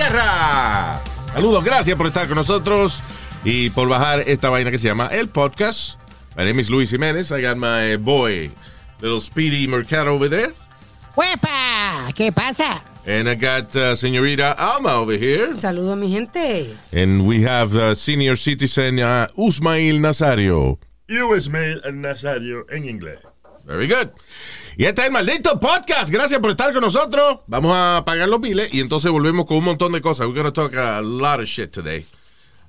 Tierra. Saludos, gracias por estar con nosotros y por bajar esta vaina que se llama el podcast. My name is Luis Jiménez. I got my boy, little Speedy Mercado over there. ¡Huepa! ¿Qué pasa? And I got uh, Señorita Alma over here. Saludo a mi gente. And we have uh, senior citizen uh, Usmail Nazario. Ismail Nazario en inglés. Very good. Y este es el maldito podcast. Gracias por estar con nosotros. Vamos a pagar los biles y entonces volvemos con un montón de cosas. We're going to talk a lot of shit today.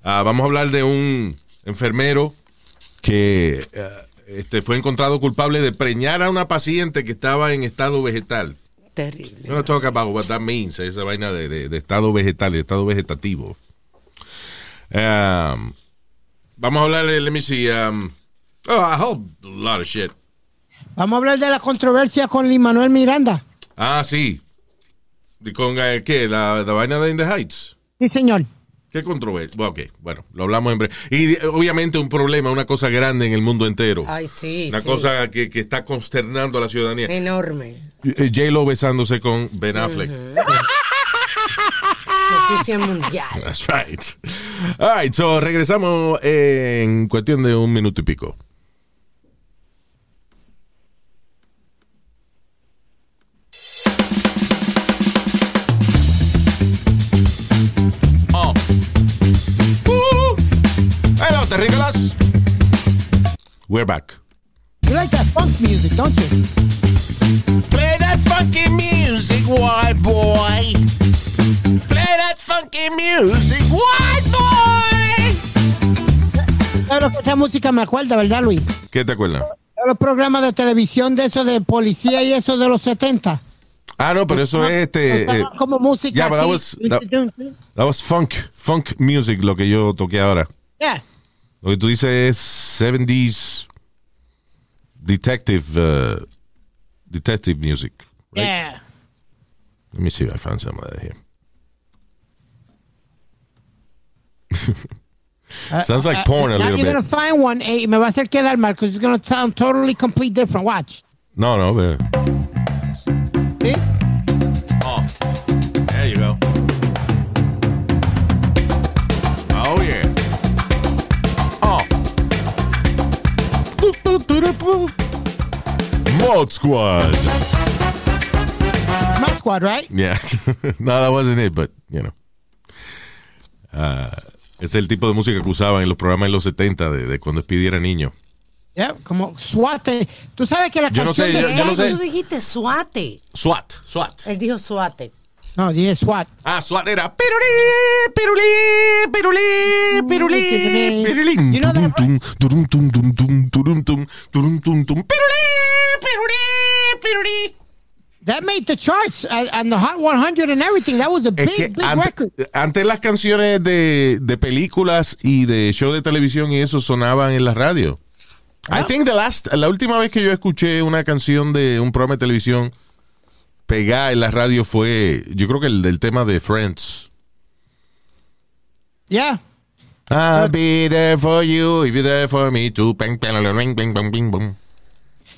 Ah, vamos a hablar de un enfermero que eh, este, fue encontrado culpable de preñar a una paciente que estaba en estado vegetal. Terrible. We're going to talk about what that means, esa vaina de, de- de estado vegetal, de estado vegetativo. Um, vamos a hablar, let me see. Um, oh, I hope a lot of shit. Vamos a hablar de la controversia con Lin Manuel Miranda. Ah, sí. ¿Y ¿Con eh, qué? ¿La, la vaina de In the Heights? Sí, señor. ¿Qué controversia? Bueno, ok, bueno, lo hablamos en breve. Y eh, obviamente un problema, una cosa grande en el mundo entero. Ay, sí, una sí. cosa que, que está consternando a la ciudadanía. Enorme. Eh, J-Lo besándose con Ben Affleck. Noticia mundial. That's right. All right, so regresamos en cuestión de un minuto y pico. Terrícolas. We're back. You like that funk music, don't you? Play that funky music, white boy. Play that funky music, white boy. Claro que esa música me acuerda, ¿verdad, Luis? ¿Qué te acuerdas? Los programas de televisión de eso de policía y eso de los 70. Ah, no, pero eso es este. eh, como música yeah, but that was- that- that was funk, funk music, lo que yo toqué ahora. Yeah. Lo que tú dices es 70s detective, uh, detective music. right? Yeah. Let me see if I found some of that here. Sounds like porn a Uh, Now little you're gonna find one eh, me va a hacer quedar mal because it's gonna sound totally complete different. Watch. No, no, pero. Mod Squad. Mod Squad, right? Yeah. no, that wasn't it, but, you know. Ah, es el tipo de música que usaban en los programas en los 70 de, de cuando Speedy era niño. Yeah, como SWAT. eh, Tú sabes que la Yo no canción sé, de... yo- yo no sé. Tú dijiste suate. SWAT, SWAT. Él dijo suate. No, dije SWAT. Ah, SWAT era pirulí, pirulí, pirulí, pirulí, pirulín. You know that- Turum, tum, turum, tum, tum, tum, turum, tum, turum, tum, tum. Pirulí, pirulí, pirulí. That made the charts and the Hot 100 and everything. That was a big, Es que big ante- record. antes las canciones de, de películas y de show de televisión y eso sonaban en la radio. I think the last, la última vez que yo escuché una canción de un programa de televisión pegada en la radio fue, yo creo que el del tema de Friends. Yeah. I'll be there for you if you're there for me too. Bang, bang, bang, bang, bang, bang, bang.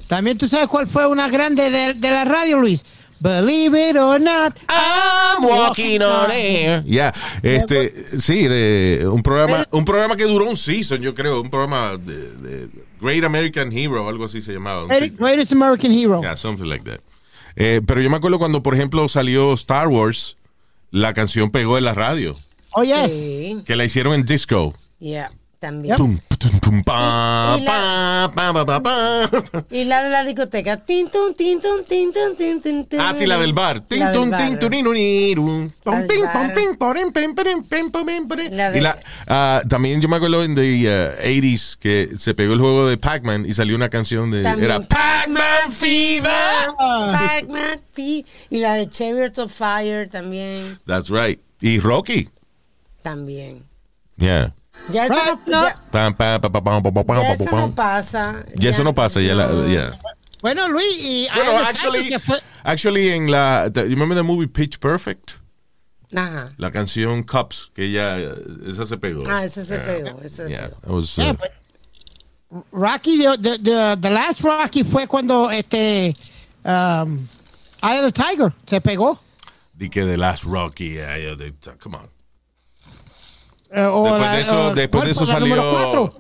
También tú sabes cuál fue una grande de, de la radio, Luis. Believe it or not. I'm walking on air. Ya, este, sí, de un programa, un programa que duró un season, yo creo, un programa de, de Great American Hero, algo así se llamaba. Greatest American Hero. Yeah, something like that. Eh, pero yo me acuerdo cuando, por ejemplo, salió Star Wars, la canción pegó en la radio, Oh, yes. Sí. que la hicieron en disco. Yeah, también. Tum, tum, tum, pa, Y- y la- pa, pa, pa, pa, pa. Y la de la discoteca. Tin, tun, tin, tun, tin, tun, tin, tin, tin. Ah, sí, la del bar. La Tin, tun, tin. Pom, pom, porim, pim, pim, pim, Y ah, también yo me acuerdo en the uh, 80s que se pegó el juego de Pac-Man y salió una canción de... También. Era Pac-Man Fever. Pac-Man. Fi y la de Chariots of Fire también. That's right. Y Rocky. También. Yeah. Ya eso, no, ya, Pam, pam, pam, ya eso pasa. Ya eso no pasa, ya la, yeah. Bueno, Luis, y Bueno, Eye of the actually, Tiger, actually en la, you remember the movie Pitch Perfect? Ajá. La canción Cups, que ella, esa se pegó. Ah, ese se Yeah. pegó. Se Yeah, pegó. was, uh, Yeah, but Rocky, the, the, the, the last Rocky fue cuando este um, Eye of the Tiger se pegó. di que The Last Rocky, yeah, yeah, they- come on. Eh, o Después la- de eso, o- después de ¿cuál eso fue la número salió.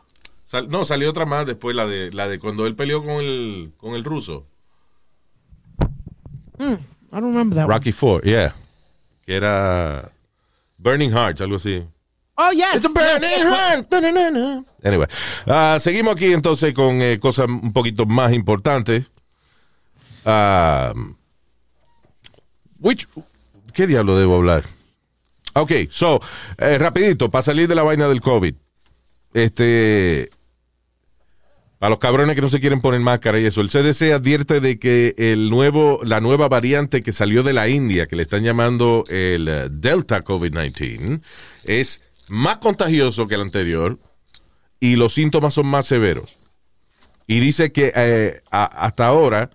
sal- no, salió otra más después, la de, la de cuando él peleó con el, con el ruso. I don't remember that one. Rocky 4, yeah. Que era Burning Hearts, algo así. Oh, yes. It's a burning heart. Anyway, ah, seguimos aquí entonces con eh, cosas un poquito más importantes. Ah, which, ¿Qué diablo debo hablar? Ok, so, eh, rapidito, para salir de la vaina del COVID. Este, a los cabrones que no se quieren poner máscara y eso, el CDC advierte de que el nuevo, la nueva variante que salió de la India, que le están llamando el eh, Delta COVID-19, es más contagioso que el anterior y los síntomas son más severos. Y dice que eh, hasta ahora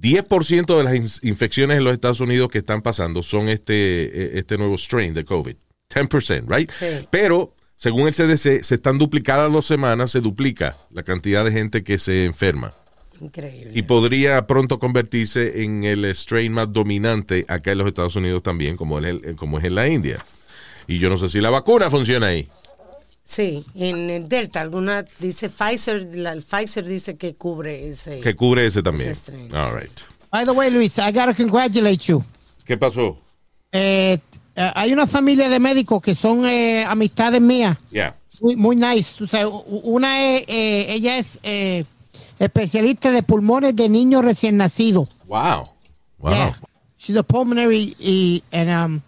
10% de las in- infecciones en los Estados Unidos que están pasando son este, eh, este nuevo strain de COVID. 10%, right? Sí. Pero, según el CDC, se están duplicadas dos semanas, se duplica la cantidad de gente que se enferma. Increíble. Y podría pronto convertirse en el strain más dominante acá en los Estados Unidos también, como, el- como es en la India. Y yo no sé si la vacuna funciona ahí. Sí, en el Delta, alguna dice Pfizer, la, el Pfizer dice que cubre ese. Que cubre ese también. Ese strain, All right. By the way, Luis, I gotta congratulate you. ¿Qué pasó? Eh, eh, hay una familia de médicos que son eh, amistades mías. Yeah. Muy, muy nice. O sea, una es, eh, ella es eh, especialista de pulmones de niños recién nacidos. Wow. Wow. Yeah. She's a pulmonary y, and um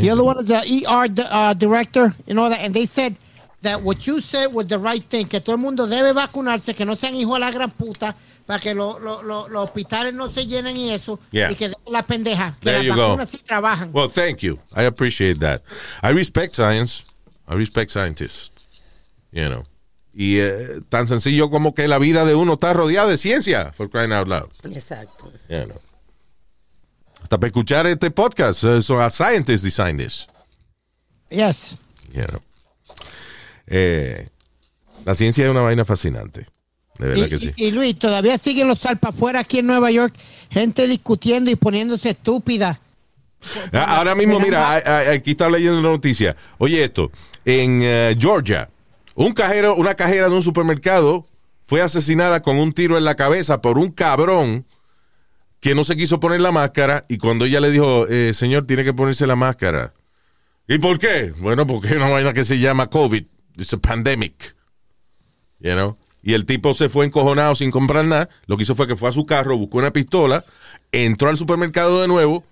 the other one is the ER uh, director and all that. And they said that what you said was the right thing, que todo el mundo debe vacunarse, que no sean hijos de la gran puta, para que lo- lo- lo- los hospitales no se llenen y eso, Yeah. y que den la pendeja, que There las you go. vacunas sí trabajan. Well, thank you. I appreciate that. I respect science. I respect scientists. You know. Y eh, tan sencillo como que la vida de uno está rodeada de ciencia, for crying out loud. Exacto. You know. Hasta para escuchar este podcast, eh, so a scientist design this. Yes. You know. Eh, la ciencia es una vaina fascinante. De verdad Y, que sí. y- y, Luis, todavía siguen los afuera aquí en Nueva York, gente discutiendo y poniéndose estúpida. Ah, Ahora mismo, mira, aquí está leyendo una noticia. Oye esto, en eh, Georgia, un cajero, una cajera de un supermercado fue asesinada con un tiro en la cabeza por un cabrón que no se quiso poner la máscara y cuando ella le dijo, eh, señor, tiene que ponerse la máscara. ¿Y por qué? Bueno, porque hay una vaina que se llama COVID. It's a pandemic. You know? Y el tipo se fue encojonado sin comprar nada. Lo que hizo fue que fue a su carro, buscó una pistola, entró al supermercado de nuevo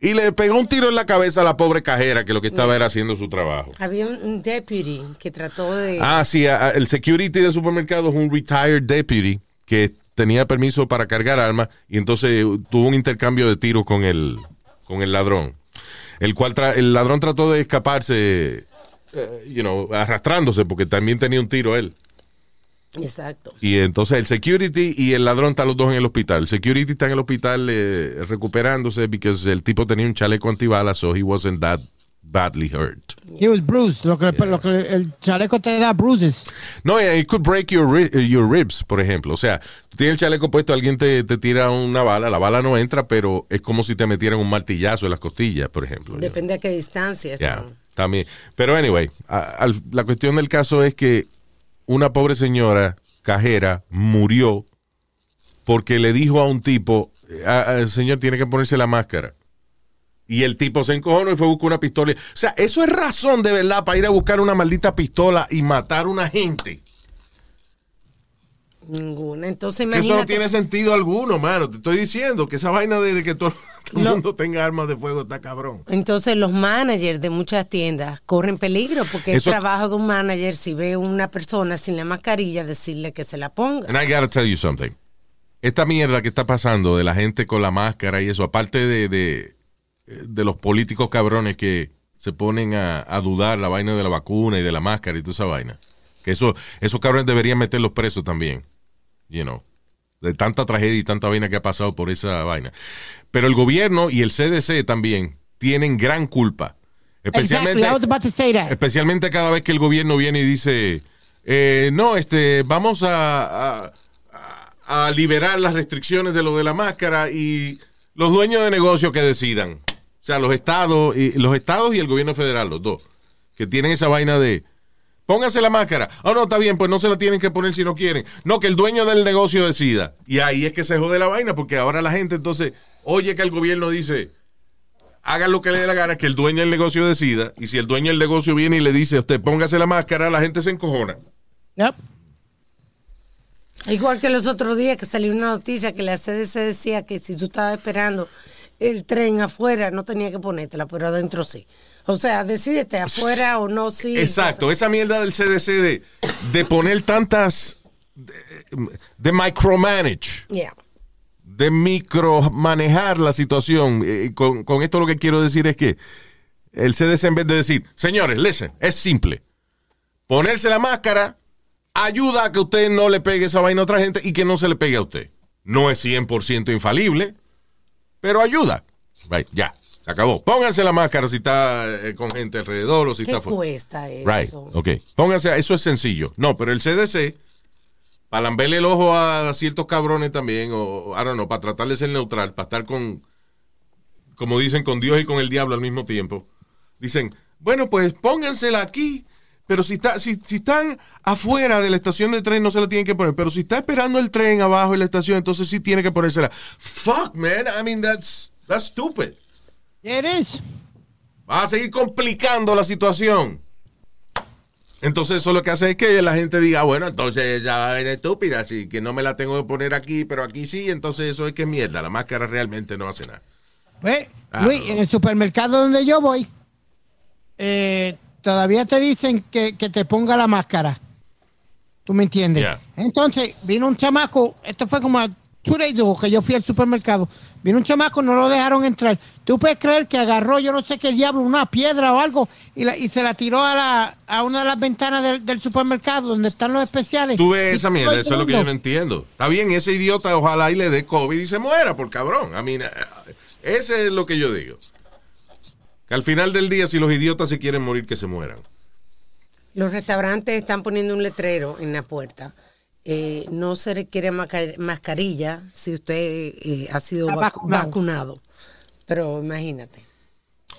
y le pegó un tiro en la cabeza a la pobre cajera que lo que estaba era haciendo su trabajo. Había un, deputy que trató de. Ah, sí, el security del supermercado es un retired deputy que tenía permiso para cargar armas y entonces tuvo un intercambio de tiros con el, con el ladrón. El cual tra- el ladrón trató de escaparse, eh, you know, arrastrándose porque también tenía un tiro él. Exacto. Y entonces el security y el ladrón están los dos en el hospital. El security está en el hospital eh, recuperándose porque el tipo tenía un chaleco antibalas, so he wasn't that badly hurt. He was bruised. Lo que, lo que el chaleco te da bruises. No, it could break your, ri- eh, your ribs, por ejemplo. O sea, tienes el chaleco puesto, alguien te, te tira una bala, la bala no entra, pero es como si te metieran un martillazo en las costillas, por ejemplo. Depende a qué distancia Ya, están. También. Pero anyway, a- la cuestión del caso es que una pobre señora cajera murió porque le dijo a un tipo, "Ah, ah, señor, tiene que ponerse la máscara. Y el tipo se encojonó y fue a buscar una pistola. O sea, eso es razón de verdad para ir a buscar una maldita pistola y matar a una gente. Ninguna. Entonces Que eso no imagínate. tiene sentido alguno, mano. Te estoy diciendo que esa vaina de, de que todo, todo el mundo tenga armas de fuego está cabrón. Entonces los managers de muchas tiendas corren peligro porque Eso- el trabajo de un manager si ve una persona sin la mascarilla decirle que se la ponga. And I gotta tell you something. esta mierda que está pasando de la gente con la máscara y eso, aparte de, de, de los políticos cabrones que se ponen a, a dudar la vaina de la vacuna y de la máscara y toda esa vaina. Que eso, esos cabrones deberían meterlos presos también. You know. De tanta tragedia y tanta vaina que ha pasado por esa vaina. Pero el gobierno y el CDC también tienen gran culpa. Especialmente, Exactly, I was about to say that. especialmente cada vez que el gobierno viene y dice, eh, no, este, vamos a, a- liberar las restricciones de lo de la máscara y los dueños de negocios que decidan. O sea, los estados y los estados y el gobierno federal, los dos, que tienen esa vaina de pónganse la máscara. Oh, no, está bien, pues no se la tienen que poner si no quieren. No, que el dueño del negocio decida. Y ahí es que se jode la vaina, porque ahora la gente entonces oye que el gobierno dice, hagan lo que le dé la gana, que el dueño del negocio decida. Y si el dueño del negocio viene y le dice a usted, póngase la máscara, la gente se encojona. Yep. Igual que los otros días que salió una noticia que la CDC decía que si tú estabas esperando el tren afuera no tenía que ponértela, pero adentro sí. O sea, decídete afuera o no sí. Exacto, esa mierda del CDC de, de poner tantas, de, de micromanage. Yeah. de micromanejar la situación. Eh, con, con esto lo que quiero decir es que el CDC en vez de decir, señores, listen, es simple. Ponerse la máscara ayuda a que usted no le pegue esa vaina a otra gente y que no se le pegue a usted. No es 100% infalible, pero ayuda. Right, ya, se acabó. Pónganse la máscara si está eh, con gente alrededor o si ¿Qué está fuera. cuesta eso? Right, ok. Pónganse, eso es sencillo. No, pero el CDC, para lamberle el ojo a ciertos cabrones también, o, I don't know, para tratar de ser neutral, para estar con, como dicen, con Dios y con el diablo al mismo tiempo. Dicen, bueno, pues póngansela aquí, pero si, está, si, si están afuera de la estación de tren no se la tienen que poner, pero si está esperando el tren abajo en la estación, entonces sí tiene que ponérsela. Fuck, man, I mean, that's, that's stupid. It is. Va a seguir complicando la situación. Entonces eso lo que hace es que la gente diga, bueno, entonces ya va a venir estúpida, así que no me la tengo que poner aquí, pero aquí sí, entonces eso es que mierda, la máscara realmente no hace nada. Ah, Luis, no. en el supermercado donde yo voy, eh, todavía te dicen que, que te ponga la máscara. ¿Tú me entiendes? Yeah. Entonces, vino un chamaco, esto fue como a two days ago que yo fui al supermercado. Vino un chamaco, no lo dejaron entrar. ¿Tú puedes creer que agarró, yo no sé qué diablo, una piedra o algo y, la- y se la tiró a, la, a una de las ventanas del, del supermercado donde están los especiales? Tú ves esa mierda, eso es lo que yo no entiendo. Está bien, ese idiota ojalá y le dé COVID y se muera por cabrón. A mí, ese es lo que yo digo. Que al final del día, si los idiotas se quieren morir, que se mueran. Los restaurantes están poniendo un letrero en la puerta. Eh, no se requiere mascarilla si usted eh, ha sido vacu- vacunado. vacunado. Pero imagínate.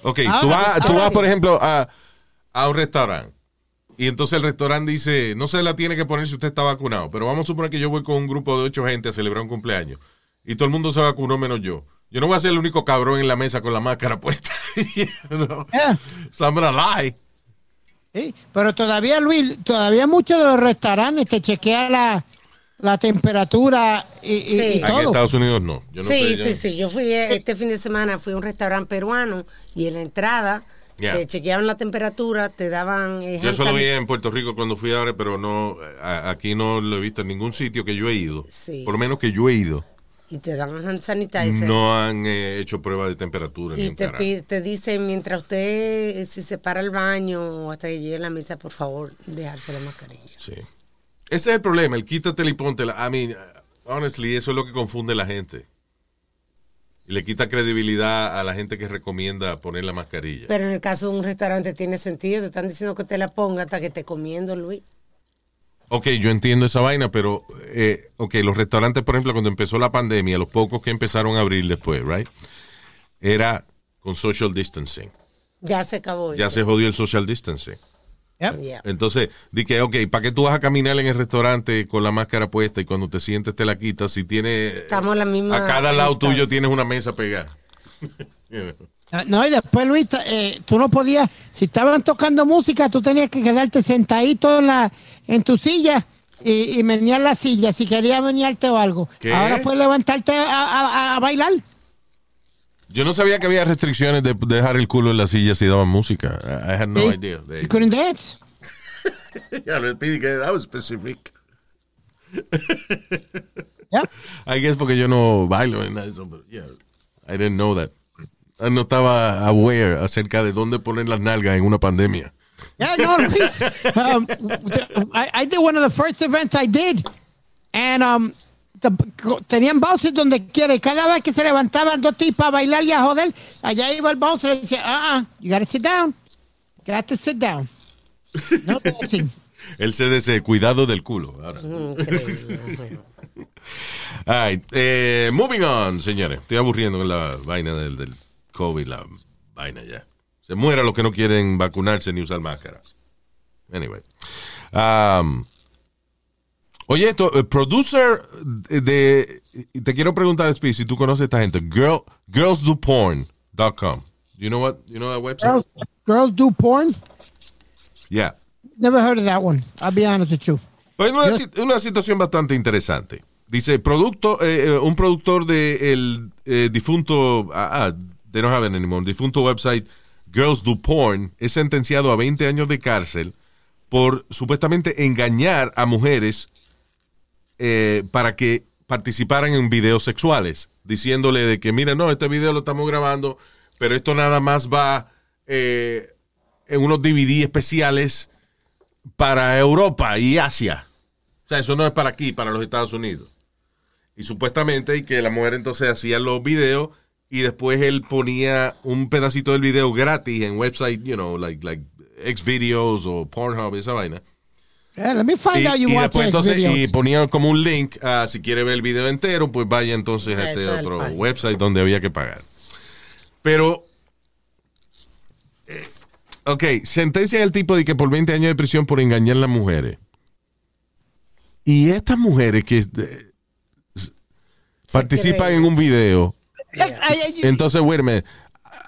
Ok, Ahora, tú vas, tú vas sí. por ejemplo, a, a un restaurante. Y entonces el restaurante dice, no se la tiene que poner si usted está vacunado, pero vamos a suponer que yo voy con un grupo de ocho gente a celebrar un cumpleaños y todo el mundo se vacunó menos yo. Yo no voy a ser el único cabrón en la mesa con la máscara puesta. You know? Yeah. So I'm gonna lie. Sí, pero todavía, Luis, todavía muchos de los restaurantes te chequean la, la temperatura y, y- Sí. y Aquí Aquí en todo. Estados Unidos no. Yo no sí, sí, sí. Yo fui eh, este fin de semana, fui a un restaurante peruano y en la entrada Yeah. te chequeaban la temperatura, te daban... eh, Yo eso lo vi en Puerto Rico cuando fui ahora, pero no, a- aquí no lo he visto en ningún sitio que yo he ido. Sí. Por lo menos que yo he ido. Y te dan hand sanitizer. No han eh, hecho prueba de temperatura. ni Y un te, te dicen, mientras usted, eh, si se para el baño o hasta que llegue a la mesa, por favor, dejarse la mascarilla. Sí. Ese es el problema, el quítatela y póntela. I mean, honestly, eso es lo que confunde a la gente. Y le quita credibilidad a la gente que recomienda poner la mascarilla. Pero en el caso de un restaurante tiene sentido, te están diciendo que te la ponga hasta que esté comiendo, Luis. Ok, yo entiendo esa vaina, pero, eh, ok, los restaurantes, por ejemplo, cuando empezó la pandemia, los pocos que empezaron a abrir después, right? Era con social distancing. Ya se acabó Ya eso. se jodió el social distancing. Yep. Yeah. Entonces, di que, ok, ¿para qué tú vas a caminar en el restaurante con la máscara puesta y cuando te sientes te la quitas? Si tiene. Estamos a la misma A cada lado distancia. tuyo tienes una mesa pegada. Ah, No, y después, Luis, eh, tú no podías, si estaban tocando música, tú tenías que quedarte sentadito en, la, en tu silla y, y menear la silla si querías menearte o algo. ¿Qué? Ahora puedes levantarte a, a- a bailar. Yo no sabía que había restricciones de de dejar el culo en la silla si daban música. I had no Sí. idea. You couldn't dance. Ya lo pidi que that was specific. Yeah. I guess porque yo no bailo en eso, pero yeah, I didn't know that. No estaba aware acerca de dónde poner las nalgas en una pandemia. Yeah, no, Luis. Um, I, I did one of the first events I did. And um, the- tenían bouncers donde quiera. Y cada vez que se levantaban dos tipos a bailar y a joder, allá iba el bouncer y decía, ah, uh you gotta sit down. You got to sit down. No dancing. El CDC, cuidado del culo. Ahora. All right, eh, moving on, señores. Estoy aburriendo con la vaina del, del COVID, la vaina ya. Se muera los que no quieren vacunarse ni usar máscaras. Anyway. Um, oye, esto, eh, producer de, Te quiero preguntar, Speedy, si tú conoces a esta gente. Girl, girlsdoporn.com. You know what? You know that website? Girls, girls do porn? Yeah. Never heard of that one. I'll be honest with you. Pues una, una situación bastante interesante. Dice, producto, eh, eh, un productor de el eh, difunto, ah, ah, they don't have it anymore, difunto website Girls Do Porn es sentenciado a 20 años de cárcel por supuestamente engañar a mujeres eh, para que participaran en videos sexuales, diciéndole de que, mira, no, este video lo estamos grabando, pero esto nada más va eh, en unos DVD especiales para Europa y Asia. O sea, eso no es para aquí, para los Estados Unidos. Y supuestamente, y que la mujer entonces hacía los videos y después él ponía un pedacito del video gratis en website, you know, like, like Xvideos o Pornhub, esa vaina. Yeah, let me find Y, out you y watch después entonces, y ponía como un link, ah, si quiere ver el video entero, pues vaya entonces a este otro pan. website donde había que pagar. Pero, eh, ok, sentencian al tipo de que por 20 años de prisión por engañar a las mujeres. Y estas mujeres que eh, participan en un video, entonces, wait a minute,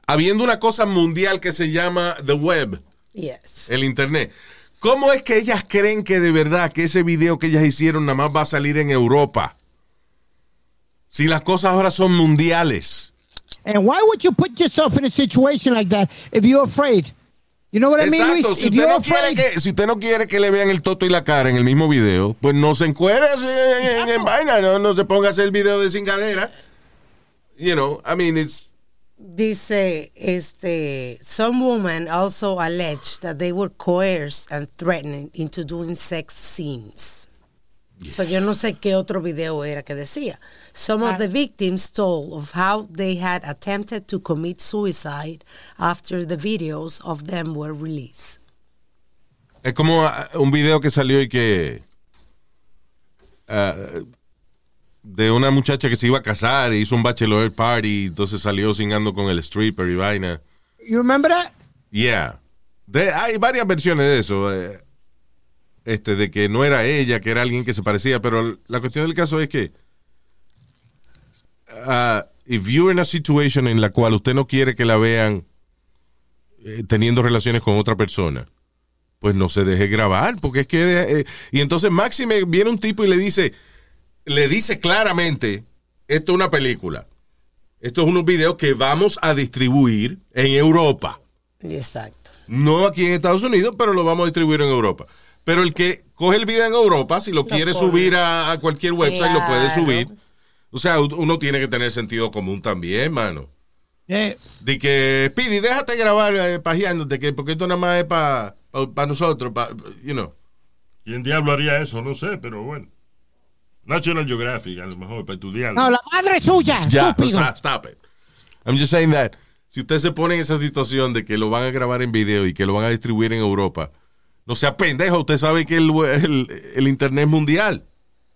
habiendo una cosa mundial que se llama the web, Yes. el internet. ¿Cómo es que ellas creen que de verdad que ese video que ellas hicieron nada más va a salir en Europa? Si las cosas ahora son mundiales. And why would you put yourself in a situation like that if you're afraid? You know what I mean, Exacto, Luis? si usted, no quiere afraid, que, si usted no quiere que le vean el toto y la cara en el mismo video, pues no se encuere en, en- en vaina, no, no se ponga a hacer video de cingadera. You know, I mean, it's... Dice, este, some women also allege that they were coerced and threatened into doing sex scenes. So yo no sé qué otro video era que decía. Some of the victims told of how they had attempted to commit suicide after the videos of them were released. Es como ah, un video que salió y que. ah, de una muchacha que se iba a casar e hizo un bachelor party, entonces salió singando con el stripper y vaina. you remember that? Yeah. De- hay varias versiones de eso. eh, este, de que no era ella, que era alguien que se parecía, pero la cuestión del caso es que. ah, if you're in a situation en la cual usted no quiere que la vean eh, teniendo relaciones con otra persona, pues no se deje grabar, porque es que... eh, y entonces Máxime viene un tipo y le dice, le dice claramente, esto es una película, esto es unos videos que vamos a distribuir en Europa, Exacto. no aquí en Estados Unidos, pero lo vamos a distribuir en Europa. Pero el que coge el video en Europa, si lo, quiere subir a, a cualquier website, lo puede subir. O sea, uno tiene que tener sentido común también, mano. Yeah. De que, Pidi, déjate grabar eh, pajeándote, que porque esto nada más es para nosotros, pa, you know. ¿Quién diablo haría eso? No sé, pero bueno. National Geographic, a lo mejor, para estudiarlo. No, la madre suya, Ya, estúpido. sea, stop it. I'm just saying that si usted se pone en esa situación de que lo van a grabar en video y que lo van a distribuir en Europa, no sea pendejo, usted sabe que el, el, el internet es mundial.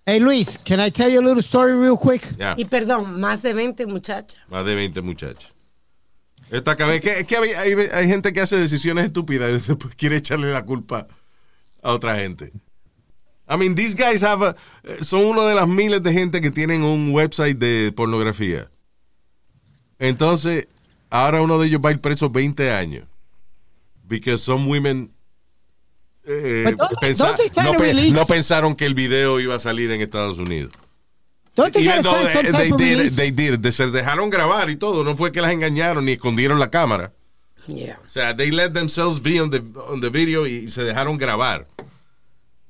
Hey, Luis, can I tell you a little story real quick? Ya, Y perdón, más de 20 muchachas. más de 20 muchachos. Esta cabeza, que, es que hay, hay- hay gente que hace decisiones estúpidas y después quiere echarle la culpa a otra gente. I mean, these guys have a- eh, son uno de las miles de gente que tienen un website de pornografía. Entonces, ahora uno de ellos va a ir preso 20 años. Because some women eh, they- pensa- they no, pe- release- no pensaron que el video iba a salir en Estados Unidos. Don't they Even though they, type they did, they did. De- se dejaron grabar y todo. No fue que las engañaron ni escondieron la cámara. Yeah. O sea, they let themselves be on the, on the video y, y se dejaron grabar.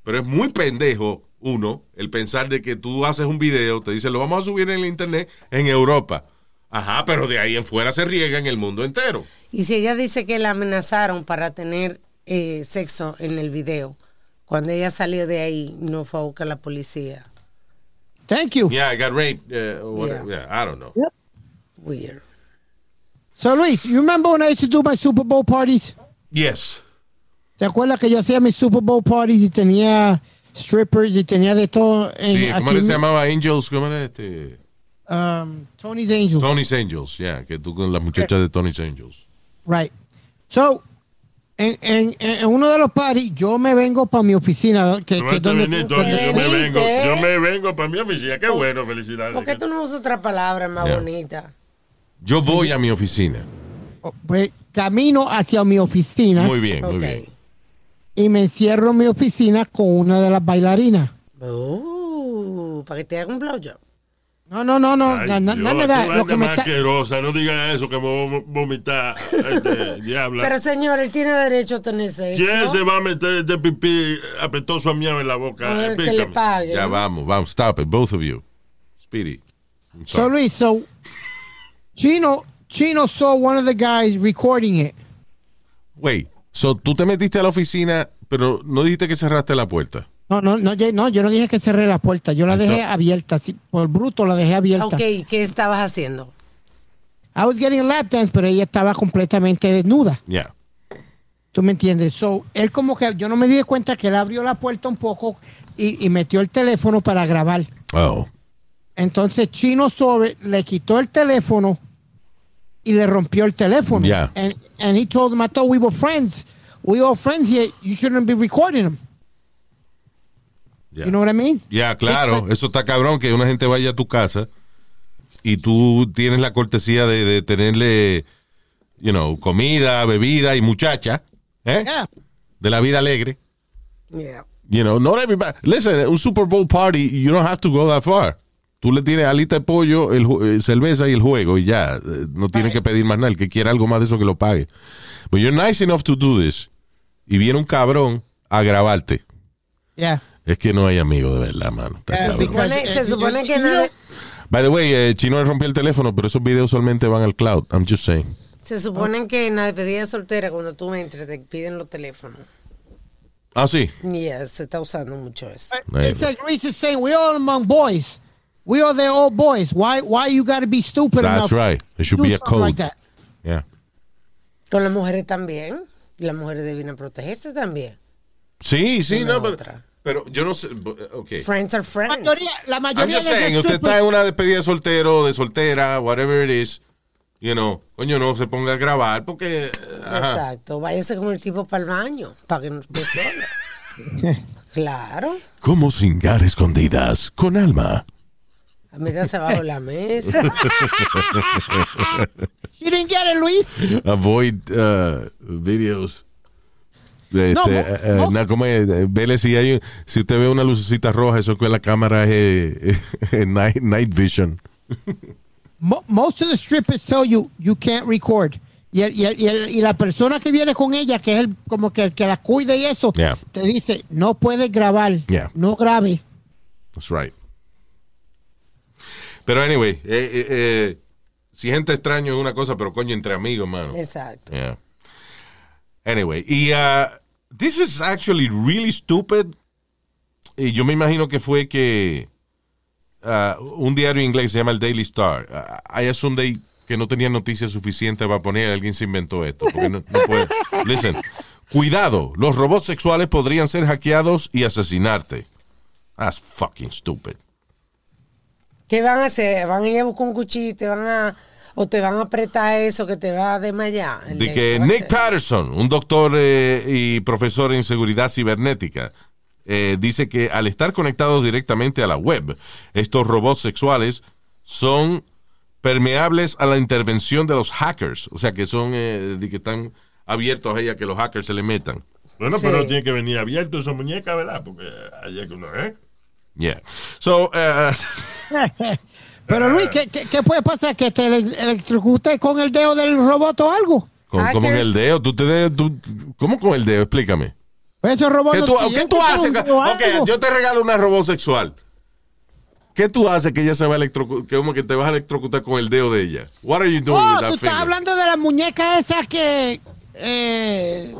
Pero es muy pendejo uno, el pensar de que tú haces un video, te dice, lo vamos a subir en el internet en Europa. Ajá, pero de ahí en fuera se riega en el mundo entero. Y si ella dice que la amenazaron para tener eh, sexo en el video, cuando ella salió de ahí, no fue a buscar a la policía. Thank you. Yeah, I got raped. uh. Yeah. Yeah, I don't know. Weird. So Luis, you remember when I used to do my Super Bowl parties? Yes. ¿Te acuerdas que yo hacía mis Super Bowl parties y tenía strippers y tenía de todo? En, Sí, ¿cómo aquí se llamaba? Angels, ¿cómo era este? Um, Tony's Angels. Tony's Angels, yeah, que tú con las muchachas de Tony's Angels. Right. So, en, en, en uno de los parties, yo me vengo para mi oficina, que, que donde, donde- yo me vengo, yo me vengo para mi oficina. Qué bueno, felicidades. ¿Por qué tú no usas otra palabra más Yeah. bonita? Yo voy a mi oficina. pues, camino hacia mi oficina Muy bien, muy bien. Y me encierro en mi oficina con una de las bailarinas. Uh, para que te haga un blowjob. No, no, no, no, Ay, na- na- Dios, tú lo que me está... asquerosa, no digas eso que me voy a vomitar, este, diabla. Pero señor, él tiene derecho a tener sexo. ¿Quién se va a meter este pipí apetoso a miau en la boca? Con el que le pague. Ya ¿no? vamos, vamos, stop it, both of you. Speedy. So. Luis, so Chino, Chino saw one of the guys recording it. Wait, so tú te metiste a la oficina, pero no dijiste que cerraste la puerta. No, no, no, yo- no, yo no dije que cerré la puerta, yo la dejé Entonces- abierta, sí, por bruto la dejé abierta. Ok, ¿qué estabas haciendo? I was getting lap dance, pero ella estaba completamente desnuda. Yeah. ¿Tú me entiendes? So, él como que, yo no me di cuenta que él abrió la puerta un poco y, y metió el teléfono para grabar. Oh. Entonces Chino sobre le quitó el teléfono y le rompió el teléfono. Yeah. And, and he told him, I thought we were friends. We all friends here. You shouldn't be recording him. Yeah. You know what I mean? Ya, claro, eso está cabrón que una gente vaya a tu casa y tú tienes la cortesía de, de tenerle, you know, comida, bebida y muchacha, ¿eh? Yeah. De la vida alegre. Yeah. You know, not everybody. Listen, un Super Bowl party, you don't have to go that far. Tú le tienes alita de pollo, el, eh, cerveza y el juego y ya. Eh, No tienes que pedir más nada. El que quiera algo más de eso que lo pague. But you're nice enough to do this. Y viene un cabrón a grabarte. Yeah. Es que no hay amigo de verdad, mano. Está Yeah, cabrón. because- Supone- se eh, supone que le- By the way, eh, Chino le rompió el teléfono, pero esos videos solamente van al cloud. I'm just saying. Se supone que en la despedida soltera, cuando tú entres, te piden los teléfonos. Ah, sí. Yeah, se está usando mucho eso. It's like Reese is saying, we all among boys. We are the old boys. Why why you got to be stupid That's enough right. There should be a code. like that? Yeah. Con las mujeres también. Las mujeres deben protegerse también. Sí, sí, Una no, pero, pero yo no sé. Ok. Friends are La friends. mayoría, la I'm mayoría just de saying, usted está en una despedida de soltero, de soltera, whatever it is. You know, coño, no se ponga a grabar porque. Ajá. Exacto. Váyase con el tipo para el baño, para que no esté sola. claro. Como cingar escondidas con alma. Métase bajo la mesa. You didn't get it, Luis. Avoid uh, videos. Este, No, mo- eh, eh, mo- na- ¿cómo es? Eh, Vele si hay, si usted ve una lucecita roja, eso que la cámara es eh, eh, night, night vision. Mo- most of the strippers tell you you can't record. Y, el- y, el- y, el- y la persona que viene con ella, que es el, como que el que la cuida y eso, Yeah. te dice, no puedes grabar, Yeah. no grabe. That's right. Pero anyway, eh, eh, eh, si gente extraño es una cosa, pero coño, entre amigos, mano. Exacto. Yeah. Anyway, y uh, this is actually really stupid. Y yo me imagino que fue que uh, un diario inglés se llama el Daily Star. Uh, I assume they, que no tenían noticias suficientes para poner, alguien se inventó esto. Porque no, no puede. Listen, cuidado, los robots sexuales podrían ser hackeados y asesinarte. That's fucking stupid. ¿Qué van a hacer? ¿Van a ir a buscar un cuchillo y te van a... o te van a apretar eso que te va a desmayar? De de- que Nick Patterson, un doctor eh, y profesor en seguridad cibernética, eh, dice que al estar conectados directamente a la web, estos robots sexuales son permeables a la intervención de los hackers. O sea, que son, eh, de que están abiertos a ella que los hackers se le metan. Bueno, Sí. pero tiene que venir abierto esa muñeca, ¿verdad? Porque allá que uno, ¿eh? Yeah. So, uh, Pero Luis, ¿qué, qué, qué puede pasar? ¿Que te ele- electrocute con el dedo del robot o algo? con, ¿cómo en el dedo? ¿Tú te de- tú- ¿Cómo con el dedo? Explícame. Esos robots ¿Qué tú, ¿qué tú haces? Ok, yo te regalo una robot sexual. ¿Qué tú haces que ella se va a electrocutar? Como que te vas a electrocutar con el dedo de ella. What are you doing Oh, with tú that estás finger? hablando de la muñeca esa que... Eh,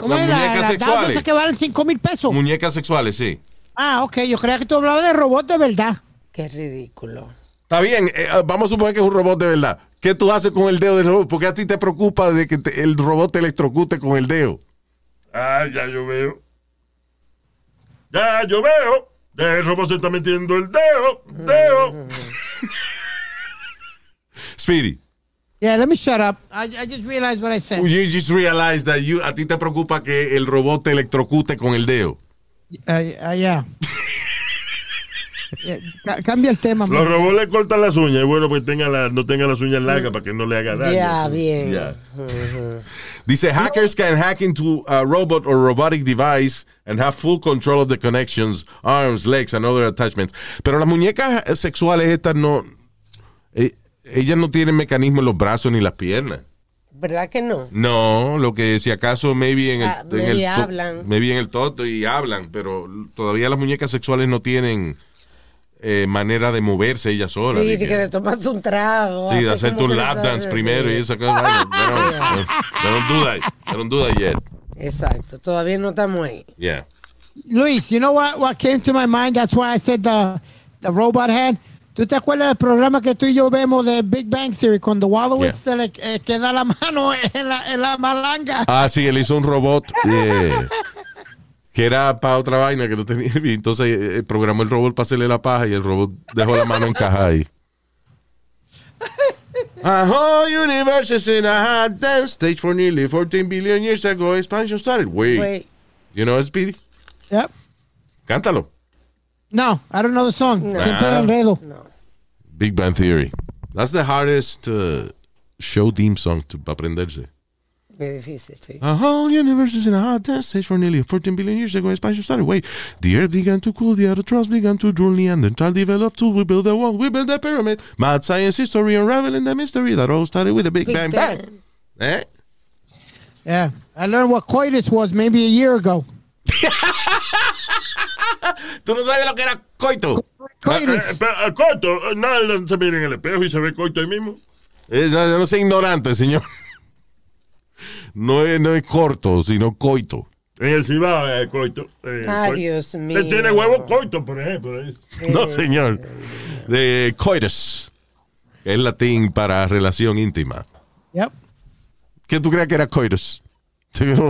¿Cómo Las es? La- muñecas las sexuales. esas que valen 5 mil pesos. Muñecas sexuales, sí. Ah, ok. Yo creía que tú hablabas de robots de verdad. Qué ridículo. Está bien, eh, vamos a suponer que es un robot de verdad. ¿Qué tú haces con el dedo del robot? Porque a ti te preocupa de que te- el robot te electrocute con el dedo. Ah, ya yo veo. Ya yo veo. El robot se está metiendo el dedo. Dedo. Speedy, Yeah, let me shut up. I, I just realized what I said. you just realized that you, a ti te preocupa que el robot te electrocute con el dedo. Yeah. Yeah, ca- Cambia el tema. Los robots le cortan las uñas. Bueno, pues tenga la, no tenga las uñas largas para que no le haga daño. Ya, bien. Yeah. Dice, hackers can hack into a robot or robotic device and have full control of the connections, arms, legs, and other attachments. Pero las muñecas sexuales estas no... eh, ellas no tienen mecanismo en los brazos ni las piernas. ¿Verdad que no? No, lo que si acaso maybe en el, Ah, en maybe el to- hablan. maybe en el toto y hablan, pero todavía las muñecas sexuales no tienen eh, manera de moverse ellas solas. Sí, de que te tomas un trago. Sí, de hace hacerte un lap dance primero y esa cosa. Bueno. They don't do that yet. Exacto, todavía no estamos ahí. Yeah. Luis, you know what, what came to my mind? That's why I said the, the robot hand. ¿Tú te acuerdas del programa que tú y yo vemos de Big Bang Theory cuando Wallowitz se le eh, queda la mano en la, en la malanga? Ah, sí, él hizo un robot eh, que era para otra vaina que no tenía. y Entonces eh, programó el robot para hacerle la paja y el robot dejó la mano encajada ahí. A whole universe is in a hot dance stage for nearly 14 billion years ago. Expansion started. Wait. Wait, You know Speedy? Yep. Cántalo. No, I don't know the song. No. Siempre el enredo. no. Big Bang Theory. That's the hardest uh, show theme song to para aprenderse. Qué difícil, sí. A whole universe is in a hot dance stage for nearly 14 billion years ago. Expansion started. Wait, the earth began to cool, the autotrophs began to drool, Neanderthal developed tools. We built a wall, we built a pyramid. Mad science history unraveling the mystery that all started with a Big, Big Bang, Bang. Bang. Eh? Yeah. I learned what coitus was maybe a year ago. ¿Tú no sabes lo que era coito? Coitus. Eh, eh, coito, eh, nada se mira en el espejo y se ve coito ahí mismo. Es- no, sea ignorante, señor. No es, no es corto, sino coito. En el Cibao, eh, coito. eh, Ay, coito. Dios mío. Él tiene huevo coito, por ejemplo. ahí. No, señor. De coitus. Es latín para relación íntima. Yep. ¿Qué tú crees que era coitus?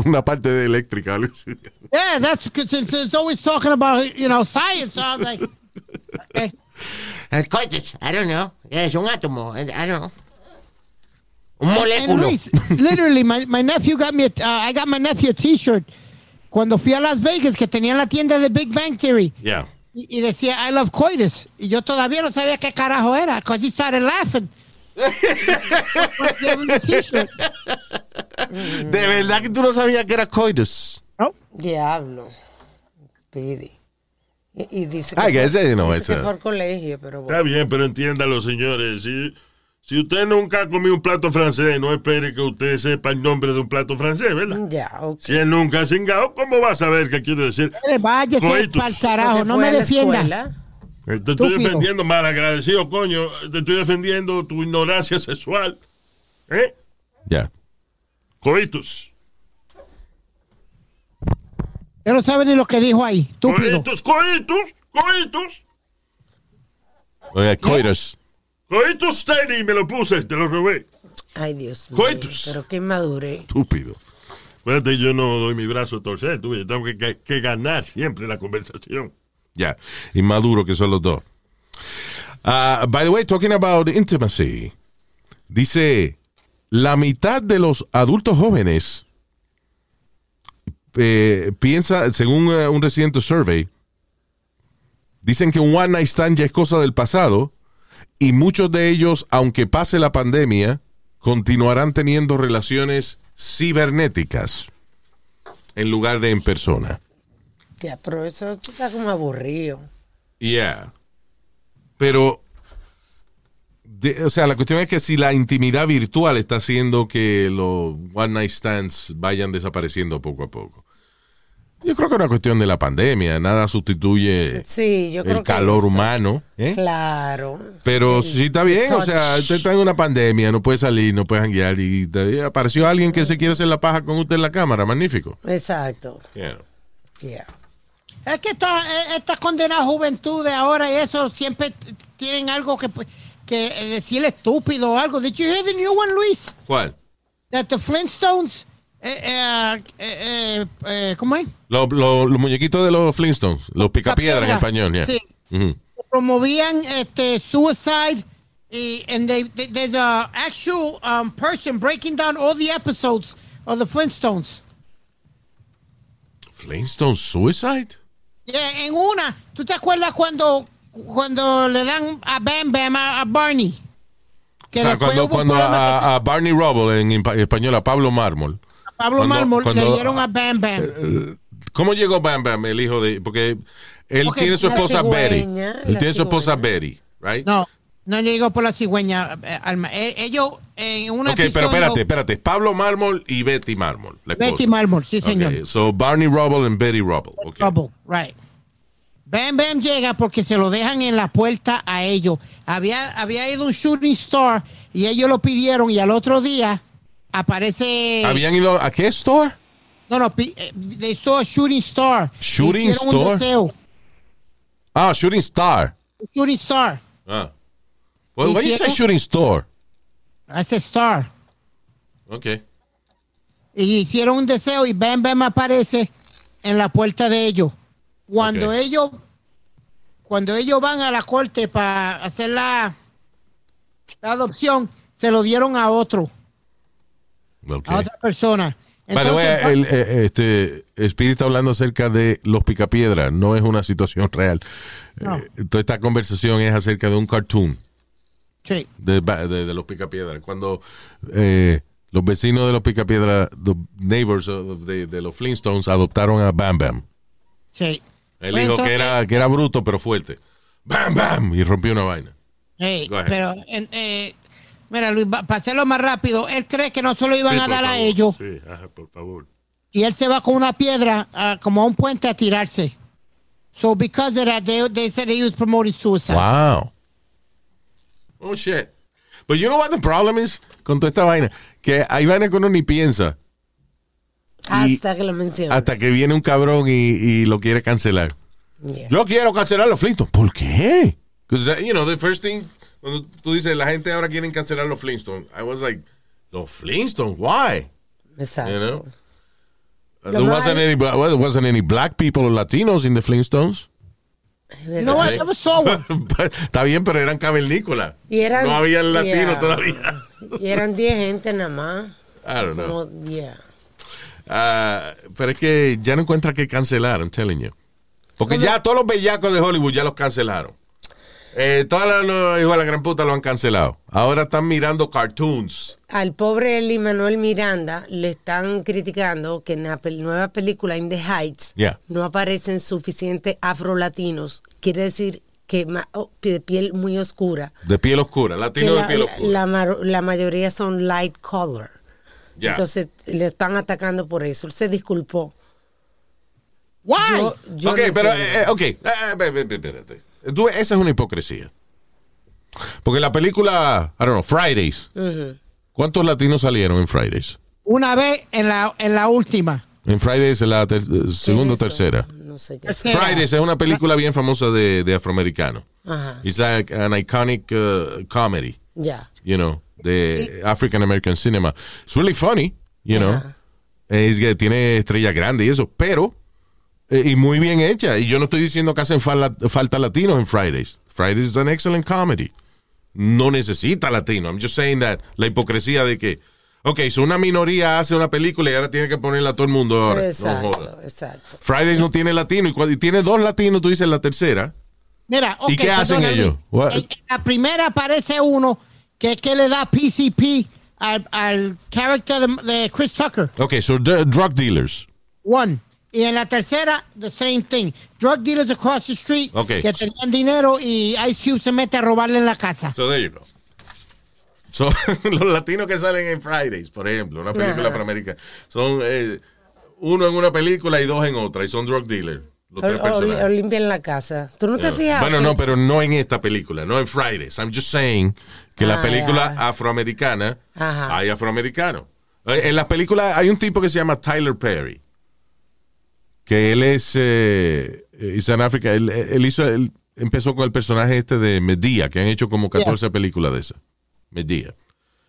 Una parte de eléctrica. algo así. Yeah, that's because it's, it's always talking about, you know, science. So I was like, okay. El coitus, I don't know. Es un átomo, I don't know. Un moléculo. Luis, literally, my, my nephew got me, a, uh, I got my nephew a t-shirt cuando fui a Las Vegas que tenía la tienda de Big Bang Theory Yeah. y, y decía I love coitus y yo todavía no sabía qué carajo era because he started laughing. De verdad que tú no sabías que era coitus. Diablo. Pidi. Y, y dice Ay, que ese no, dice ese- que al colegio, pero Está bien, pero entiéndalo, señores. Si, si usted nunca ha comido un plato francés, no espere que usted sepa el nombre de un plato francés, ¿verdad? Ya, ok. Si él nunca ha cingado, ¿cómo va a saber qué quiere decir? Váyase Coitus. para el carajo, no me defienda. Escuela. Te estoy Estúpido. defendiendo mal agradecido, coño. Te estoy defendiendo tu ignorancia sexual. ¿Eh? Ya. Coitus. Él no sabe ni lo que dijo ahí. Coitus, coitus, coitus. Oye, coitus. Coitus Teddy me lo puse, te lo robé. Ay, Dios mío. Coitus. Pero qué madurez. Estúpido. Espérate, yo no doy mi brazo a torcer, tú, yo tengo que, que- que ganar siempre la conversación. Ya. Inmaduro que son los dos. Ah, by the way, talking about intimacy. Dice, la mitad de los adultos jóvenes eh, piensa, según eh, un reciente survey, dicen que un one night stand ya es cosa del pasado y muchos de ellos, aunque pase la pandemia, continuarán teniendo relaciones cibernéticas en lugar de en persona. Ya, pero eso está como aburrido. Yeah. Pero, de- o sea, la cuestión es que si la intimidad virtual está haciendo que los one night stands vayan desapareciendo poco a poco. Yo creo que es una cuestión de la pandemia. Nada sustituye Sí, yo creo el calor humano. ¿eh? Claro. Pero sí está bien, o sea, usted está en una pandemia, no puede salir, no puede janguear y apareció alguien que se quiere hacer la paja con usted en la cámara, magnífico. Exacto. Yeah. Yeah. Es que esta, eh, esta condenada juventud de ahora y eso siempre tienen algo que, pues, que eh, decirle estúpido o algo. Did you hear the new one, Luis? ¿Cuál? That the Flintstones, eh, ¿cómo es? Los los- los muñequitos de los Flintstones, los picapiedras en español, ya. Sí. Ujú. Promovían este suicide y and they, they- there's actual um, person breaking down all the episodes of the Flintstones. Flintstone Suicide? Yeah, en una, ¿tú te acuerdas cuando cuando le dan a Bam Bam a, a Barney? Que o sea, cuando, cuando a, que- a Barney Rubble, en español, a Pablo Mármol. Pablo cuando- Mármol cuando- le dieron a Bam Bam. ¿Cómo llegó Bam Bam, el hijo de...? Porque él tiene su esposa Betty. cigüeña, Él la tiene su esposa. Betty, right? No, no llegó por la cigüeña, eh, Alma. Eh, ellos en una Ok, pero espérate, espérate. Pablo Mármol y Betty Mármol. Betty Mármol, sí, señor. Ok, So Barney Rubble and Betty Rubble. ok. Trouble, right. Bam Bam llega porque se lo dejan en la puerta a ellos. Había, había ido un shooting star y ellos lo pidieron y al otro día aparece... ¿Habían ido a qué store? No, no, eh, they saw a shooting star. Shooting star? Ah, Shooting Star. shooting star. Ah. Well, when you say Shooting Store. Ese star. Ok. y hicieron un deseo y Bam Bam aparece en la puerta de ellos. Cuando Ok. ellos cuando ellos van a la corte para hacer la, la adopción, se lo dieron a otro, Ok. a otra persona. By the way, Entonces, el, eh, este, Spirit está hablando acerca de los picapiedras. No es una situación real. No. Eh, toda esta conversación es acerca de un cartoon sí, de, de- de los picapiedras. Cuando eh, los vecinos de los picapiedras, los neighbors of- de, de los Flintstones, adoptaron a Bam Bam. sí. Él Pues dijo que era, que era bruto, pero fuerte. Bam Bam. Y rompió una vaina. Ahead. pero, en- eh, mira, Luis, para hacerlo más rápido, él cree que no se lo iban Sí, a dar a favor. ellos Sí, ajá, por favor. y él se va con una piedra ah, como a un puente a tirarse. So because of that, they, they said he was promoting suicide. Wow. Oh, shit. But you know what the problem is con toda esta vaina? Que hay vaina que uno ni piensa Hasta que lo menciono. hasta que viene un cabrón y, y lo quiere cancelar. Yeah. Yo quiero cancelar los Flintstones. ¿Por qué? Because, you know, the first thing, cuando tú dices, la gente ahora quiere cancelar los Flintstones, I was like, los Flintstones, why? Exacto. You know? Uh, there, wasn't any, wasn't any black people or Latinos in the Flintstones. You know what? One. Está bien, pero eran cavernícolas. Y eran- no había latinos yeah. todavía. Y eran 10 gente nada más. I don't know. No, yeah. Ah, pero es que ya no encuentra que cancelar, I'm telling you. Porque ya todos los bellacos de Hollywood ya los cancelaron. Eh, todos los, los hijos de la gran puta lo han cancelado. Ahora están mirando cartoons. Al pobre Eli Manuel Miranda le están criticando que en la pel- nueva película In the Heights Yeah. no aparecen suficientes afrolatinos. Quiere decir que oh, de piel muy oscura. De piel oscura, latino de la, piel la- oscura. la mar- la mayoría son light color. Entonces le están atacando por eso. Él se disculpó. Why? Yo- yo ok, no pero, eh, ok. Eh, eh, espérate. Tú- esa es una hipocresía. Porque la película, I don't know, Fridays. ¿Cuántos latinos salieron en Fridays? Una vez en la, en la última. En Fridays, en la ter- segunda o tercera. No sé qué. Fridays es una película bien famosa de, de afroamericano. Ajá. It's like an iconic uh, comedy, Ya. you know, de African American cinema. It's really funny, you know. Es que tiene estrellas grandes y eso, pero eh, y muy bien hecha. Y yo no estoy diciendo que hacen fal- falta latinos en Fridays. Fridays is an excellent comedy. No necesita latino. I'm just saying that la hipocresía de que, ok, si una minoría hace una película y ahora tiene que ponerla a todo el mundo ahora. No joda. Exacto, exacto. Fridays no tiene latino y cuando y tiene dos latinos, tú dices la tercera. Mira, ¿Y ok, qué hacen ellos? En, la primera aparece uno que que le da PCP al, al character de, de Chris Tucker. Ok, so drug dealers. One. Y en la tercera, the same thing. Drug dealers across the street Ok. que tenían dinero y Ice Cube se mete a robarle en la casa. So there you go. So, los latinos que salen en Fridays, por ejemplo, una película afroamericana, son eh, uno en una película y dos en otra, y son drug dealers. Los O, tres o- personajes. o limpian la casa. ¿Tú no te Yeah. fijas? Bueno, no, pero no en esta película, no en Fridays. I'm just saying que la Ah, película ya. afroamericana Ajá. hay afroamericanos. Eh, En las películas hay un tipo que se llama Tyler Perry, que él es eh, is an Africa. Él, él hizo, él empezó con el personaje este de Medea, que han hecho como 14 películas de esas. Medea.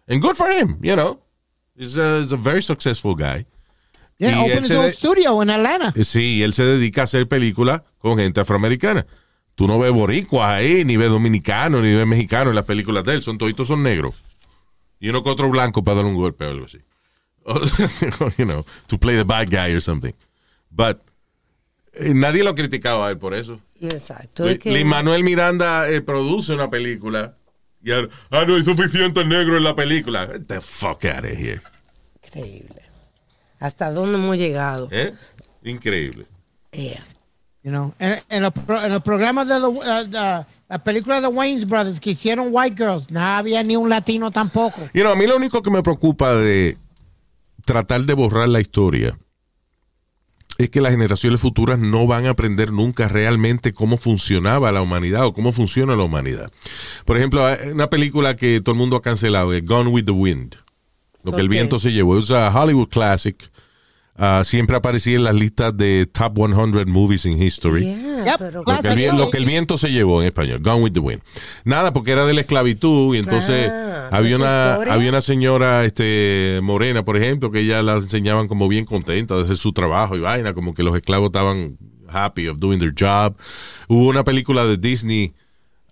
And good for him, you know. He's a, he's a very successful guy. Yeah, Y open his own studio in Atlanta. Eh, Sí, él se dedica a hacer películas con gente afroamericana. Tú no ves boricuas ahí, ni ves dominicanos, ni ves mexicanos en las películas de él. Son toditos son negros. Y uno con otro blanco para dar un golpe o algo así. you know, to play the bad guy or something. But nadie lo ha criticado a él por eso. Exacto. es que- Lin Manuel Miranda eh, produce una película y ahora, ah, no hay suficiente negro en la película. Get the fuck out of here. Increíble. ¿Hasta dónde hemos llegado? ¿Eh? Increíble. Yeah. You know, en, en los, pro- en los programas de uh, the- la película de Wayne's Brothers que hicieron White Girls, no había ni un latino tampoco. You know, a mí lo único que me preocupa de tratar de borrar la historia es que las generaciones futuras no van a aprender nunca realmente cómo funcionaba la humanidad o cómo funciona la humanidad. Por ejemplo, hay una película que todo el mundo ha cancelado, es Gone with the Wind. Lo que el viento se llevó. Es a Hollywood Classic. Ah, siempre aparecía en las listas de Top 100 Movies in History. Yeah, Yep. pero Lo que, el, vi- lo que el viento se llevó en español, Gone with the Wind. Nada, porque era de la esclavitud y entonces Ah, había, ¿esa una, historia? había una señora este, morena, por ejemplo, que ella la enseñaban como bien contenta de hacer su trabajo y vaina, como que los esclavos estaban happy of doing their job. Hubo una película de Disney,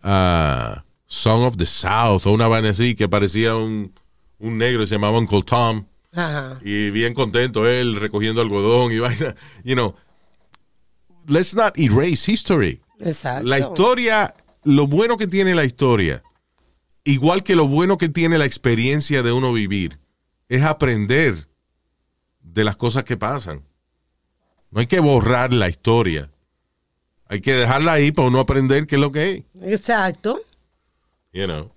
ah, Song of the South, o una vaina así, que parecía un, un negro, se llamaba Uncle Tom Ajá. y bien contento él recogiendo algodón y vaina. You know, let's not erase history. Exacto. La historia, lo bueno que tiene la historia, igual que lo bueno que tiene la experiencia de uno vivir, es aprender de las cosas que pasan. No hay que borrar la historia. Hay que dejarla ahí para uno aprender qué es lo que es. Exacto. You know.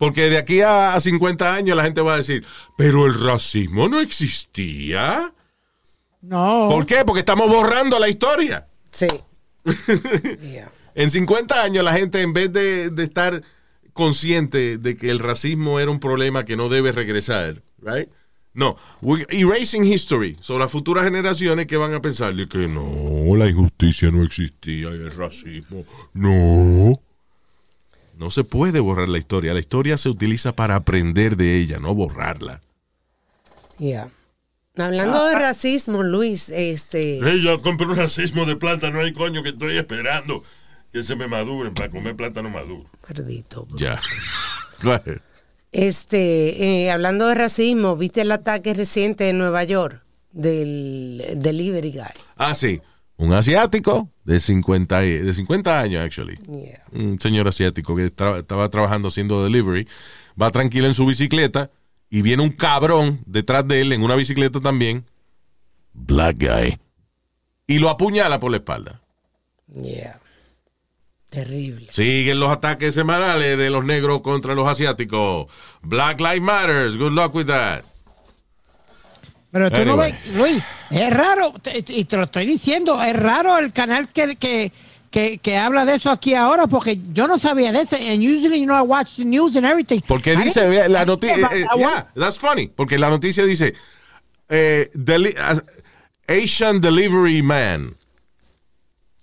Porque de aquí a, a 50 años la gente va a decir, pero el racismo no existía. No. ¿Por qué? Porque estamos borrando la historia. Sí. Yeah. En 50 años la gente en vez de, de estar consciente de que el racismo era un problema que no debe regresar, right? No, we're erasing history. Son las futuras generaciones que van a pensar de que no, la injusticia no existía y el racismo. No. No se puede borrar la historia. La historia se utiliza para aprender de ella, no borrarla. Yeah. Hablando de racismo, Luis, este. Hey, yo compré un racismo de plátano hay coño que estoy esperando que se me maduren para comer plátano maduro. Perdito. bro. Ya. Este, eh, hablando de racismo, ¿viste el ataque reciente en Nueva York del delivery guy? Ah, sí. Un asiático de 50, y- de 50 años, actually. Yeah. un señor asiático que tra- estaba trabajando haciendo delivery, va tranquilo en su bicicleta y viene un cabrón detrás de él en una bicicleta también, black guy, y lo apuñala por la espalda. Yeah. Terrible. Siguen los ataques semanales de los negros contra los asiáticos. Black Lives Matters. Good luck with that. Pero tú no ves, Luis, es raro, te- y te lo estoy diciendo, es raro el canal que, que, que, que habla de eso aquí ahora, porque yo no sabía de eso. And usually, you know, I watch the news and everything. Porque I dice, la noticia, one. yeah, that's funny, porque la noticia dice, eh, deli- uh, Asian delivery man,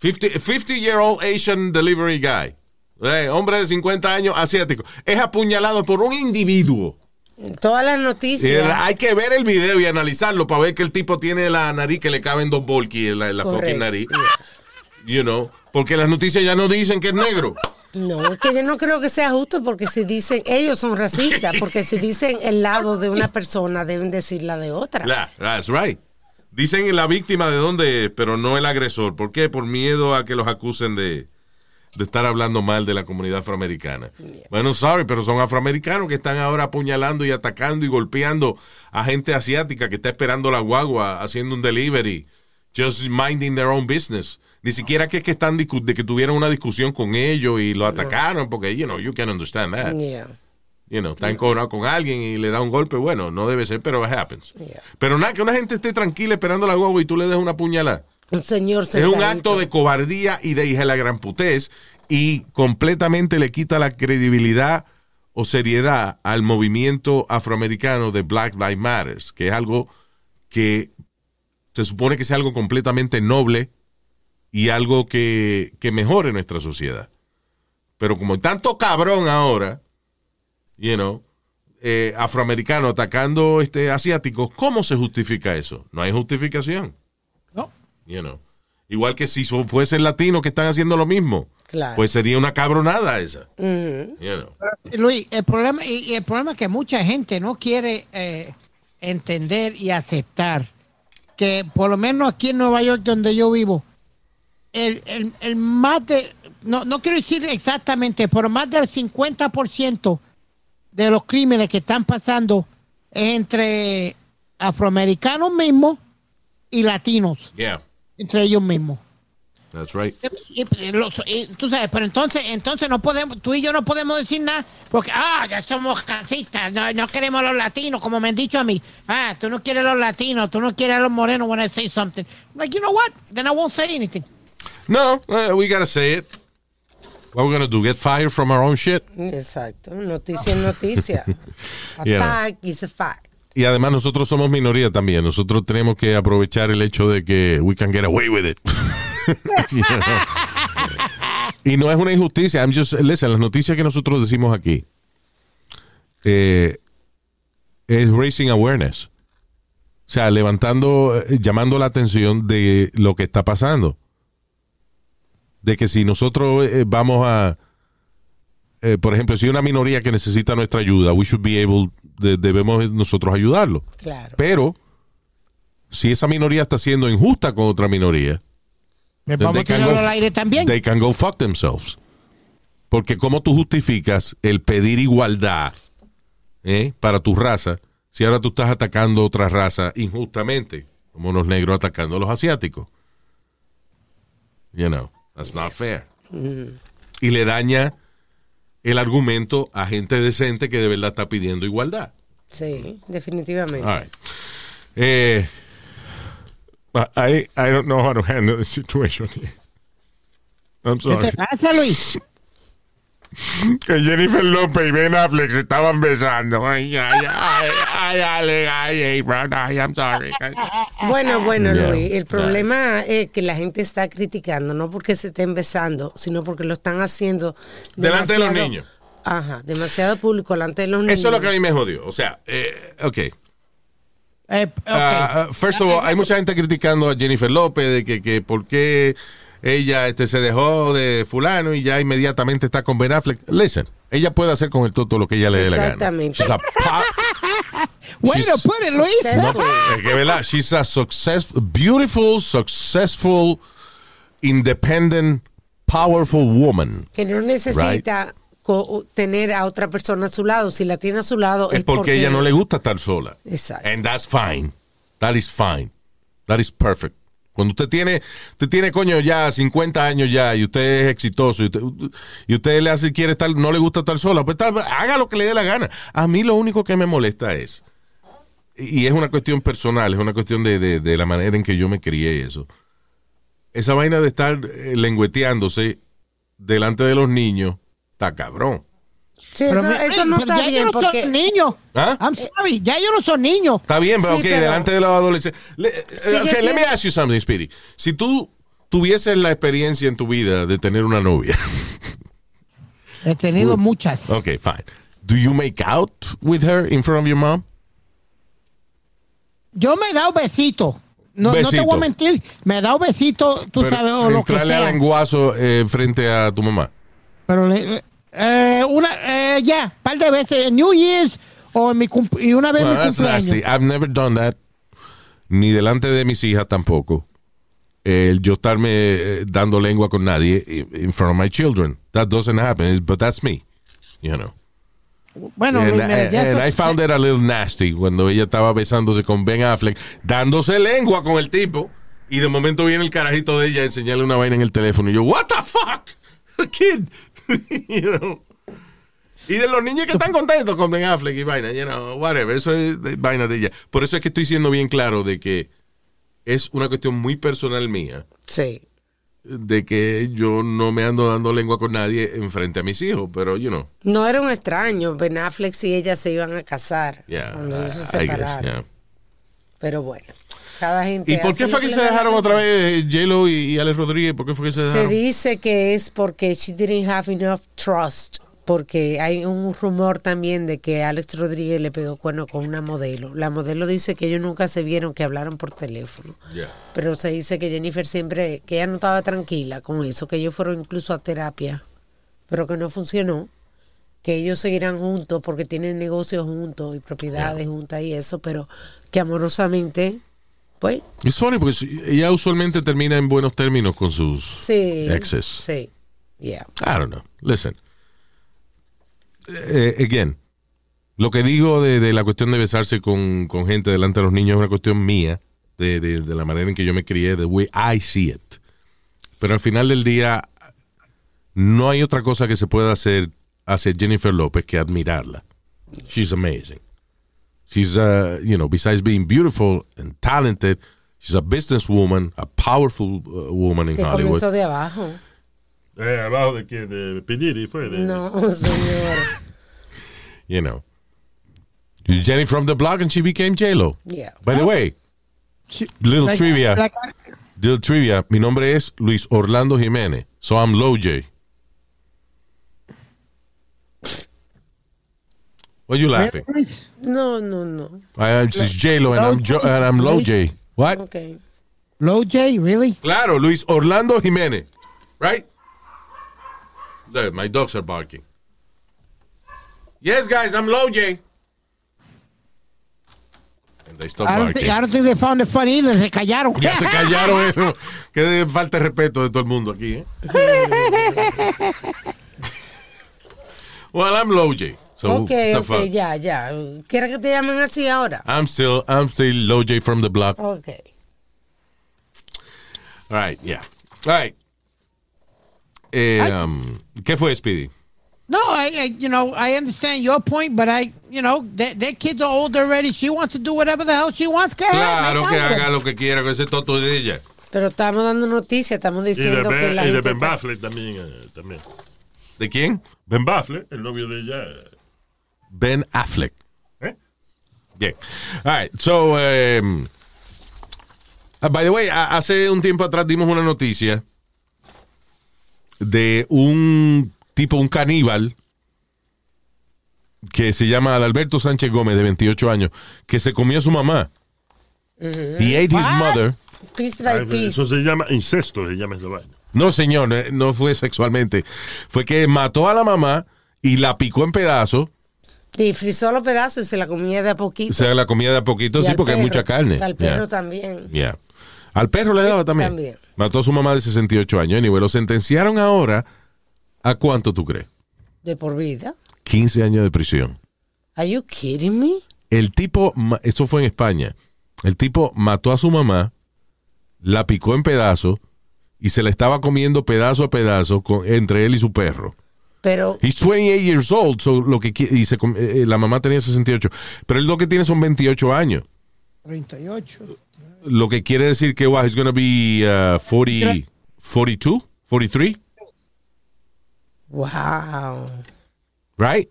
50, 50 year old Asian delivery guy, Eh, hombre de 50 años asiático, es apuñalado por un individuo. Todas las noticias. hay que ver el video y analizarlo para ver que el tipo tiene la nariz que le caben dos volquis en la, en la Correcto. fucking nariz. You know, porque las noticias ya no dicen que es negro. No, es que yo no creo que sea justo porque si dicen, ellos son racistas, porque si dicen el lado de una persona, deben decir la de otra. Yeah, that's right. Dicen la víctima de dónde es, pero no el agresor. ¿Por qué? Por miedo a que los acusen de, de estar hablando mal de la comunidad afroamericana. Bueno, sorry, pero son afroamericanos que están ahora apuñalando y atacando y golpeando a gente asiática que está esperando la guagua haciendo un delivery, just minding their own business. Ni siquiera que es que están de que tuvieron una discusión con ellos y lo atacaron, porque, you know, you can understand that. Yeah. you know, está encojonado con alguien y le da un golpe, bueno, no debe ser, pero it happens. Yeah. Pero nada, que una gente esté tranquila esperando la guagua y tú le des una puñalada. Es un acto de cobardía y de hija de la gran putés y completamente le quita la credibilidad o seriedad al movimiento afroamericano de Black Lives Matter, que es algo que se supone que sea algo completamente noble y algo que, que mejore nuestra sociedad. Pero como hay tanto cabrón ahora, you know, eh, afroamericano atacando este asiáticos, ¿cómo se justifica eso? No hay justificación. No. You know. Igual que si fuesen latinos que están haciendo lo mismo, Claro. pues sería una cabronada esa. You know. Luis, el problema, y, y el problema es que mucha gente no quiere eh, entender y aceptar que por lo menos aquí en Nueva York donde yo vivo, el, el- el más de, no, no quiero decir exactamente, pero más del 50% de los crímenes que están pasando es entre afroamericanos mismos y latinos, Yeah, entre ellos mismos. that's right. Y- y los- y tú sabes, pero entonces, entonces no podemos, tú y yo no podemos decir nada, porque ah, ya somos racistas, no, no queremos a los latinos, como me han dicho a mí. Ah, tú no quieres a los latinos, tú no quieres a los morenos when I say something. Like, you know what? Then I won't say anything. No, uh, we gotta say it. What we gonna do? Get fired from our own shit? Exacto. Noticia es noticia. A Yeah. fact is a fact. Y además nosotros somos minoría también. Nosotros tenemos que aprovechar el hecho de que we can get away with it. Y no es una injusticia. I'm just, listen, las noticias que nosotros decimos aquí eh, es raising awareness. O sea, levantando, eh, llamando la atención de lo que está pasando. De que si nosotros eh, vamos a, eh, por ejemplo, si una minoría que necesita nuestra ayuda, we should be able, de- debemos nosotros ayudarlo. Claro. Pero si esa minoría está siendo injusta con otra minoría, Me then vamos they a can go- al aire también. They can go fuck themselves. Porque cómo tú justificas el pedir igualdad eh, para tu raza si ahora tú estás atacando otra raza injustamente, como los negros atacando a los asiáticos. You know, that's not fair. Y le daña el argumento a gente decente que de verdad está pidiendo igualdad. Sí, definitivamente. All right. Eh, I, I don't know how to handle the situation here. I'm ¿Qué te sorry. pasa, Luis? Que Jennifer López y Ben Affleck se estaban besando. Ay, ay, ay, ay, ay, ay, ay, bro, ay, I'm sorry. Bueno, bueno, Yeah. Luis, el problema es que la gente está criticando, no porque se estén besando, sino porque lo están haciendo Delante de los niños. Ajá, demasiado público delante de los niños. Eso es lo que a mí me jodió. O sea, eh, ok. Eh, ok. Ah, ah, first of all, hay mucha gente criticando a Jennifer López de que, que por qué ella este, se dejó de fulano y ya inmediatamente está con Ben Affleck. Listen, ella puede hacer con el toto lo que ella le dé la gana. Exactamente. She's- put it, Luis. Successful. es que, ¿verdad? She's a success, beautiful, successful, independent, powerful woman. que no necesita co- tener a otra persona a su lado. Si la tiene a su lado Es porque a ella no le gusta estar sola. Exacto. And that's fine. That is fine. That is perfect. Cuando usted tiene, usted tiene coño ya 50 años ya y usted es exitoso y usted, y le hace quiere estar, no le gusta estar sola, pues haga lo que le dé la gana. A mí lo único que me molesta es, y es una cuestión personal, es una cuestión de, de- de la manera en que yo me crié eso. Esa vaina de estar eh, lengüeteándose delante de los niños, está cabrón. Sí, Pero eso, mi- eso no está ya bien yo no porque... soy niño. ¿Ah? I'm sorry, ya yo no soy niño. Está bien, pero Sí, ok, pero- delante de los adolescentes. Le- eh, Sigue ok, let me ask you something, Speedy. Si tú tuvieses la experiencia en tu vida de tener una novia, He tenido muchas. ok, fine. Do you make out with her in front of your mom? Yo me he dado besitos. No, no te Besito. voy a mentir. Me he dado besitos, tú Pero sabes, o lo que entrarle a sea. lenguazo eh, frente a tu mamá. Pero le- eh, una, eh, ya, par de veces, en New Year's o en mi y una vez Well, mi that's cumpleaños. nasty. I've never done that. Ni delante de mis hijas tampoco. El yo estarme eh, dando lengua con nadie in front of my children. That doesn't happen, but that's me. You know. Bueno, And, and eso- I found it a little nasty cuando ella estaba besándose con Ben Affleck, dándose lengua con el tipo, y de momento viene el carajito de ella a enseñarle una vaina en el teléfono. Y yo, what the fuck? Kid. You know. Y de los niños que están contentos con Ben Affleck y vaina, you know, whatever, eso es de- vaina de ella. Por eso es que estoy siendo bien claro de que es una cuestión muy personal mía, Sí. de que yo no me ando dando lengua con nadie enfrente a mis hijos, pero, you know, No era un extraño. Ben Affleck y ella se iban a casar. yeah, cuando ellos se guess, separaron. yeah. Pero bueno, cada gente. ¿Y por qué fue que se dejaron otra vez J-Lo y, y Alex Rodríguez? ¿Por qué fue que se Se dice que es porque she didn't have enough trust. Porque hay un rumor también de que Alex Rodríguez le pegó cuerno con una modelo. La modelo dice que ellos nunca se vieron, que hablaron por teléfono. Yeah. Pero se dice que Jennifer siempre, que ella no estaba tranquila con eso, que ellos fueron incluso a terapia, pero que no funcionó. Que ellos seguirán juntos porque tienen negocios juntos y propiedades juntas y eso, pero que amorosamente, pues, Es funny porque ella usualmente termina en buenos términos con sus sí. exes. Sí, yeah. I don't know. Listen. Eh, again, lo que digo de, de la cuestión de besarse con, con gente delante de los niños es una cuestión mía, de, de- de la manera en que yo me crié, the way I see it. Pero al final del día, no hay otra cosa que se pueda hacer hacia Jennifer López que admirarla. She's amazing. She's, uh, you know, besides being beautiful and talented, she's a businesswoman, a powerful uh, woman in Que Hollywood. comenzó de abajo. Eh, ¿Abajo de quién? ¿De Piniri fue? De, No, señor. you know. Jenny from the block and she became J-Lo. Yeah. By the way, She- little like- trivia. like- little trivia. Mi nombre es Luis Orlando Jiménez. So I'm Low J. What you laughing? No, no, no. I am just J-Lo and I'm, jo- and I'm Low J. What? Okay. Low J, really? Claro, Luis Orlando Jiménez. Right? Look, my dogs are barking. Yes, guys, I'm Low J. And they stop I don't, barking. think, I don't think they found it funny either. Se callaron. Ya se callaron eso. Que de falta de respeto de todo el mundo aquí, ¿eh? well, I'm Low J. So, ok, the ok, fuck? ya, ya. ¿Quieres que te llamen así ahora? I'm still, I'm still Low J from the block. All Ok. right, yeah. All right. Eh, um, ¿Qué fue, Speedy? No, I, I, you know, I understand your point, but I, you know, their, their kids are old already. She wants to do whatever the hell she wants. Go ahead, Claro make que haga it. lo que quiera con ese toto de ella. Pero estamos dando noticias, estamos Y de, diciendo que la y de Ben Baffle también, eh, también. ¿De quién? Ben Baffle, el novio de ella. Ben Affleck. ¿Eh? Bien. All right. So, um, uh, by the way, a- hace un tiempo atrás dimos una noticia de un tipo, un caníbal, que se llama Adalberto Sánchez Gómez, de 28 años, que se comió a su mamá. He ate his mother. Piece by ay, piece. Eso se llama incesto, se llama esa vaina. No, señor, eh, no fue sexualmente. Fue que mató a la mamá y la picó en pedazos. Y frizó los pedazos y se la comía de a poquito. O sea, la comida de a poquito, Y sí, porque hay mucha carne. Al perro Yeah. también. Yeah. Al perro le daba también. También. Mató a su mamá de 68 años. Anyway, lo sentenciaron ahora. ¿A cuánto tú crees? De por vida. 15 años de prisión. Are you kidding me? El tipo, eso fue en España. El tipo mató a su mamá, la picó en pedazos y se la estaba comiendo pedazo a pedazo con, entre él y su perro. Pero He's 28 years old, so lo que y se eh, eh, la mamá tenía 68, pero él lo que tiene son 28 años. 38. Lo que quiere decir que wow, he's gonna be uh, 40, 42, 43, wow. right?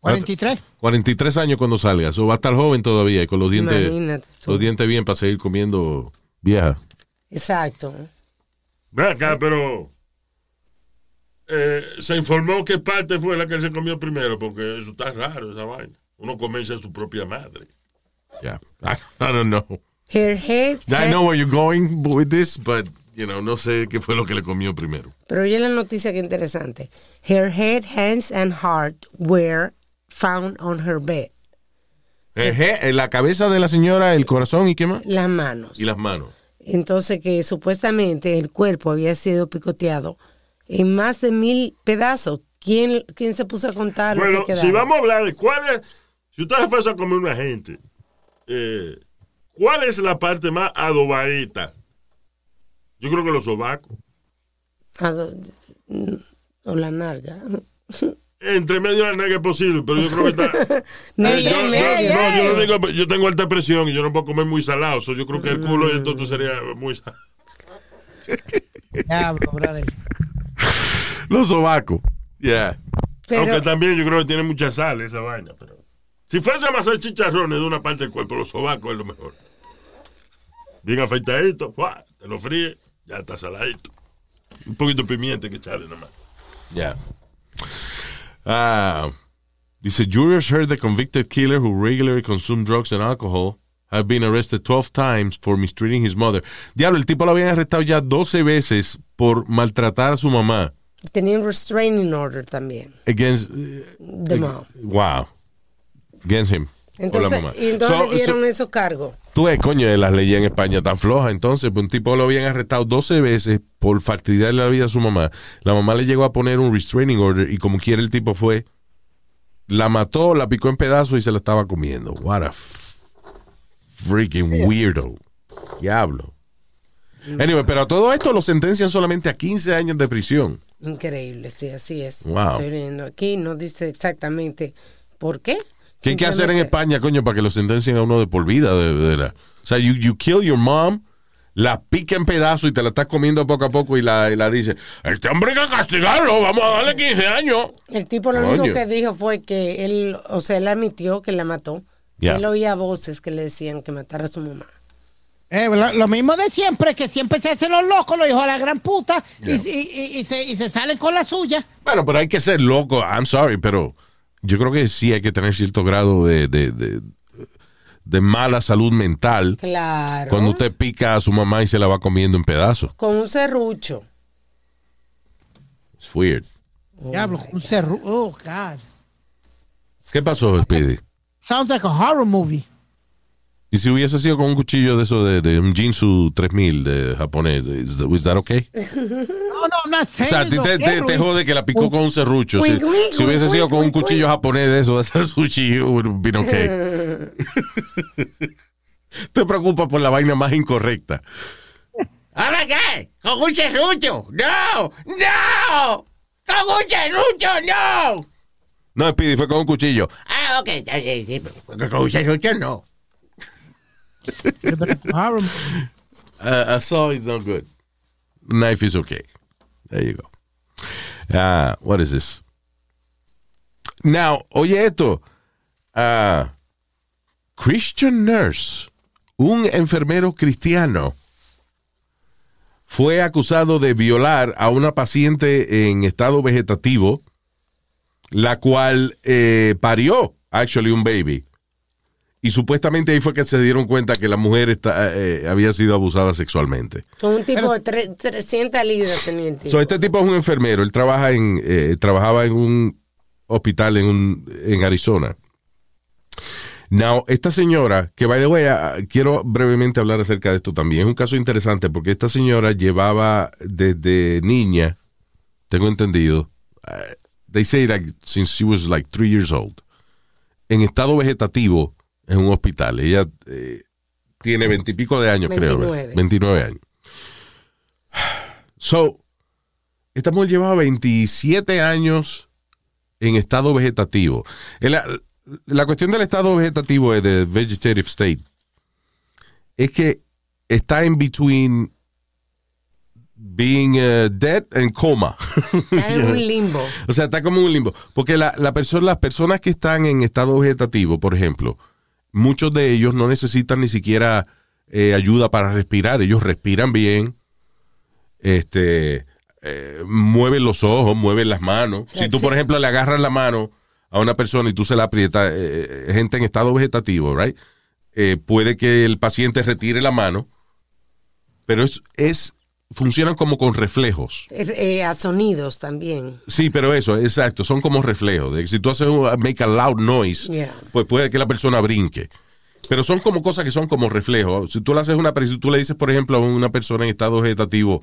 43. 43 años cuando salga, eso va a estar joven todavía y con los dientes, Imagínate los dientes bien para seguir comiendo vieja. Exacto. Ve acá, pero. Eh, se informó qué parte fue la que él se comió primero, porque eso está raro, esa vaina. Uno comienza a su propia madre. Yeah, I, I don't know. Her head, I know where you're going with this, but you know, no sé qué fue lo que le comió primero. Pero oye la noticia que interesante. Her head, hands and heart were found on her bed. Eh, je- eh, la cabeza de la señora, el corazón y qué más? Las manos. Y las manos. Entonces que supuestamente el cuerpo había sido picoteado en más de mil pedazos. ¿Quién, quién se puso a contar lo Bueno, que si vamos a hablar de cuál es. Si usted se fuese a comer una gente, eh, ¿cuál es la parte más adobadita? Yo creo que los sobacos. A do- O la narga. entre medio de la nega es posible, pero yo creo que está. Medio, Eh, yo, medio. yo- no, yo no digo, yo tengo alta presión y yo no puedo comer muy salado. so yo creo que el culo y el toto sería muy salado. Diablo, brother. Los sobacos. Yeah. Pero, Aunque también yo creo que tiene mucha sal esa vaina. Pero si fuese a hacer chicharrones de una parte del cuerpo, los sobacos es lo mejor. Bien afeitadito, ¡fua! te lo fríe, ya está saladito. Un poquito de pimienta que echarle nomás. Yeah. Ah, dice, jurors heard the convicted killer who regularly consumed drugs and alcohol have been arrested 12 times for mistreating his mother. Diablo, el tipo lo habían arrestado ya 12 veces por maltratar a su mamá. tenía un restraining order también. Against, De mom. wow. Against him. Entonces, mamá. y entonces So- le dieron so- esos cargos. Tú ves, coño, de las leyes en España tan flojas. Entonces, pues, un tipo lo habían arrestado 12 veces por fastidiarle la vida a su mamá. La mamá le llegó a poner un restraining order y como quiera el tipo fue, la mató, la picó en pedazos y se la estaba comiendo. What a freaking weirdo. Diablo. Anyway, pero a todo esto lo sentencian solamente a 15 años de prisión. Increíble, sí, así es. Wow. Estoy leyendo aquí, no dice exactamente por qué. ¿Qué hay que hacer en España, coño, para que lo sentencien a uno de por vida? De, de la- o sea, you, you kill your mom, la pica en pedazos y te la estás comiendo poco a poco y la, y la dice, este hombre hay que castigarlo, vamos a darle 15 años. El tipo lo Coño. único que dijo fue que él, o sea, él admitió que la mató. Él oía voces que le decían que matara a su mamá. Eh, lo, lo mismo de siempre, que siempre se hacen los locos, los hijos de la gran puta, y, y- y- y se, y se salen con la suya. Bueno, pero hay que ser loco, I'm sorry, pero yo creo que sí hay que tener cierto grado de, de, de, de mala salud mental Claro. cuando usted pica a su mamá y se la va comiendo en pedazos. Con un serrucho. It's weird. Diablo, un cerro. Oh, God. ¿Qué pasó, Speedy? Sounds like a horror movie. Y si hubiese sido con un cuchillo de eso de, de un Jinsu 3000 de japonés, is that, is that okay? No, no, I'm not O saying sea, a ti te, te- te jode que la picó con un serrucho. Si, si hubiese sido con un cuchillo japonés de eso, hacer sushi, it would have been okay. te preocupas por la vaina más incorrecta. ¿Ahora qué? ¿Con un serrucho? ¡No! ¡No! ¡Con un serrucho, no! No, Speedy, fue con un cuchillo. Ah, ok. sí, pero Con un serrucho, no. Uh, a saw is not good. Knife is okay. There you go. Ah, what is this? Now, oye esto. Ah, Christian nurse, un enfermero cristiano, fue acusado de violar a una paciente en estado vegetativo, la cual eh, parió, actually, un baby. Y supuestamente ahí fue que se dieron cuenta que la mujer está- eh, había sido abusada sexualmente. Con un tipo de tre- 300 libras tenía el tipo. So, este tipo es un enfermero. Él trabaja en, eh, trabajaba en un hospital en, un, en Arizona. Now, esta señora, que by the way, ah, quiero brevemente hablar acerca de esto también. Es un caso interesante porque esta señora llevaba desde niña, tengo entendido, eh, they say like since she was like three years old, en estado vegetativo en un hospital. Ella eh, tiene veintipico de años, creo. 29. 29 años. So, esta mujer llevaba 27 años en estado vegetativo. La, la cuestión del estado vegetativo es de vegetative state. Es que está en between being uh, dead and coma. Está en un limbo. O sea, está como en un limbo. Porque la, la persona, las personas que están en estado vegetativo, por ejemplo, muchos de ellos no necesitan ni siquiera eh, ayuda para respirar. Ellos respiran bien, este, eh, mueven los ojos, mueven las manos. Si tú, por ejemplo, le agarras la mano a una persona y tú se la aprietas, eh, gente en estado vegetativo, right? Puede que el paciente retire la mano, pero es, es funcionan como con reflejos. Eh, eh, a sonidos también. Sí, pero eso, exacto, son como reflejos. Si tú haces un make a loud noise, Yeah. pues puede que la persona brinque. Pero son como cosas que son como reflejos. Si tú le haces una, si tú le dices, por ejemplo, a una persona en estado vegetativo,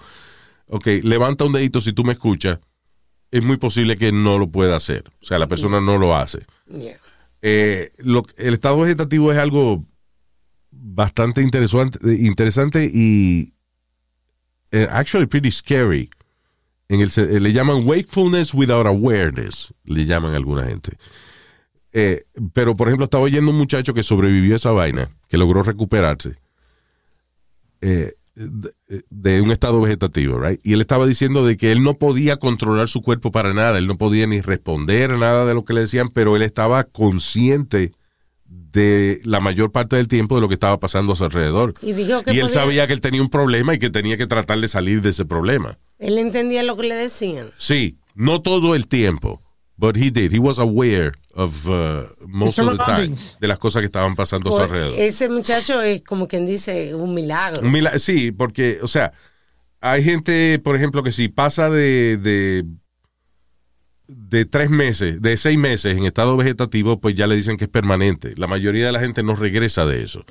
ok, levanta un dedito si tú me escuchas, es muy posible que no lo pueda hacer. O sea, la persona no lo hace. Yeah. Eh, lo- el estado vegetativo es algo bastante interesante, interesante y eh, actually pretty scary en el, eh, le llaman wakefulness without awareness, le llaman a alguna gente. Eh, pero, por ejemplo, estaba oyendo un muchacho que sobrevivió a esa vaina, que logró recuperarse de, de un estado vegetativo, right? Y él estaba diciendo de que él no podía controlar su cuerpo para nada, él no podía ni responder a nada de lo que le decían, pero él estaba consciente de la mayor parte del tiempo de lo que estaba pasando a su alrededor. Y dijo que Y él podía- sabía que él tenía un problema y que tenía que tratar de salir de ese problema. Él entendía lo que le decían. Sí, no todo el tiempo, but he did. He was aware of uh, most of the time de las cosas que estaban pasando a su Pues, alrededor. ese muchacho es como quien dice un milagro. Un sí, porque, o sea, hay gente, por ejemplo, que si pasa de, de, de tres meses, de seis meses en estado vegetativo, pues ya le dicen que es permanente. La mayoría de la gente no regresa de eso.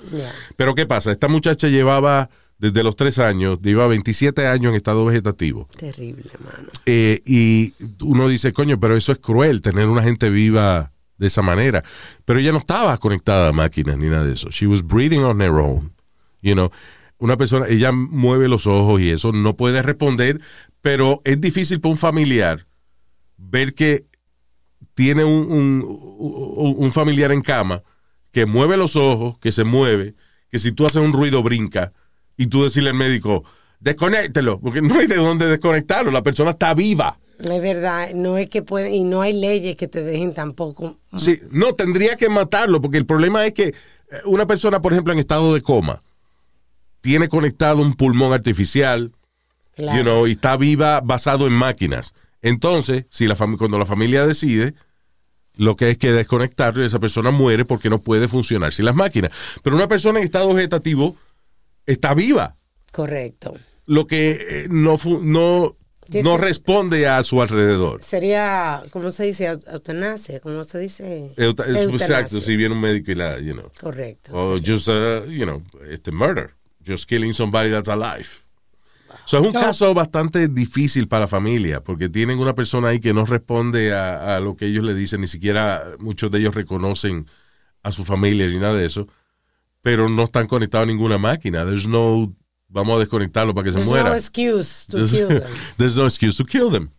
Pero ¿qué pasa? Esta muchacha llevaba desde los tres años, lleva 27 años en estado vegetativo. Terrible, mano. Eh, y uno dice, coño, pero eso es cruel, tener una gente viva de esa manera. Pero ella no estaba conectada a máquinas ni nada de eso. She was breathing on her own. You know, una persona, ella mueve los ojos y eso no puede responder, pero es difícil para un familiar ver que tiene un, un- familiar en cama que mueve los ojos, que se mueve, que si tú haces un ruido brinca y tú decirle al médico, desconéctelo, porque no hay de dónde desconectarlo, la persona está viva. Es verdad, no es que puede, y no hay leyes que te dejen tampoco. Sí, no, tendría que matarlo, porque el problema es que eh, una persona, por ejemplo, en estado de coma, tiene conectado un pulmón artificial, Claro. you know, y está viva basado en máquinas. Entonces, si la cuando la familia decide, lo que es que desconectarlo y esa persona muere porque no puede funcionar sin las máquinas. Pero una persona en estado vegetativo está viva, Correcto. lo que eh, no, no, no responde a su alrededor. Sería, ¿cómo se dice? Eut- Eutanasia, ¿cómo se dice? Euta- es- Eutanasia. Exacto, si viene un médico y la, you know. Correcto. O just, uh, you know, este murder. Just killing somebody that's alive. So, es un No. caso bastante difícil para la familia, porque tienen una persona ahí que no responde a, a lo que ellos le dicen, ni siquiera muchos de ellos reconocen a su familia ni nada de eso, pero no están conectados a ninguna máquina. There's no, vamos a desconectarlo para que se muera. no excuse to There's, kill them. there's no excuse to kill them.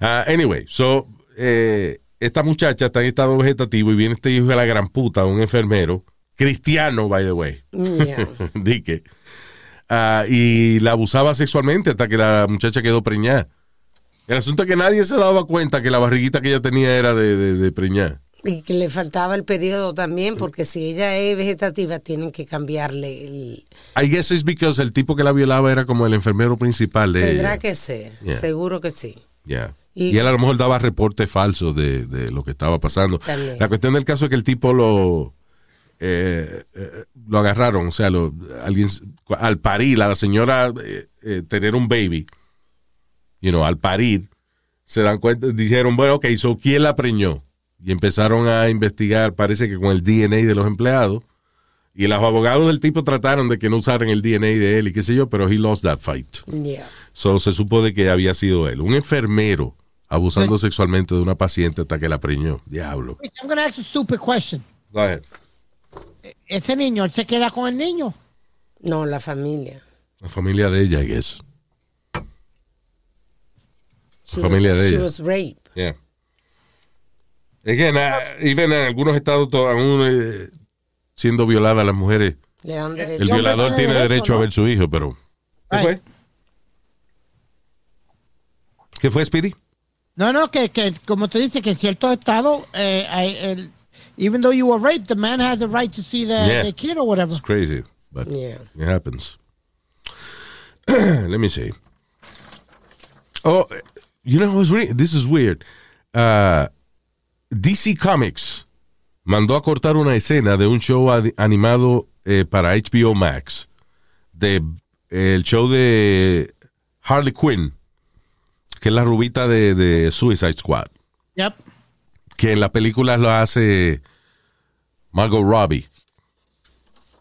Ah, anyway, so, eh, esta muchacha está en estado vegetativo y viene este hijo de la gran puta, un enfermero, cristiano, by the way, Yeah. di ah, y la abusaba sexualmente hasta que la muchacha quedó preñada. El asunto es que nadie se daba cuenta que la barriguita que ella tenía era de, de, de preñada. Y que le faltaba el periodo también, porque si ella es vegetativa, tienen que cambiarle el... I guess it's because el tipo que la violaba era como el enfermero principal de Tendrá ella. que ser, Yeah. seguro que sí. Yeah. Y- Y, él a lo mejor daba reportes falsos de, de lo que estaba pasando. También. La cuestión del caso es que el tipo lo eh, eh, lo agarraron, o sea, lo, alguien al parir, a la señora eh, eh, tener un baby, you know, al parir, se dan cuenta, dijeron, bueno, ok, so, ¿quién la preñó? Y empezaron a investigar, parece que con el DNA de los empleados, y los abogados del tipo trataron de que no usaran el DNA de él y qué sé yo, pero he lost that fight. Yeah. So, se supo de que había sido él. Un enfermero abusando sexualmente de una paciente hasta que la preñó. Diablo. I'm going to ask a stupid question. Go ahead. Ese niño, él se queda con el niño. No, la familia. La familia de ella, I guess. She familia was, de she ella. was rape. Yeah. Again, uh, even en algunos estados, aún eh, siendo violadas las mujeres, Le dan derecho. el violador tiene derecho, a ver su hijo, pero... ¿Qué fue? ¿Qué fue, Speedy? No, no, que, que como te dice, que en ciertos estados, eh, hay el- even though you were raped, the man has the right to see the, Yeah. the kid or whatever. It's crazy, but Yeah. it happens. Let me see. Oh, you know what's weird? This is weird. Uh, DC Comics mandó a cortar una escena de un show ad- animado eh, para HBO Max de el show de Harley Quinn, que es la rubita de, de Suicide Squad Yep. Que en la película lo hace Margot Robbie.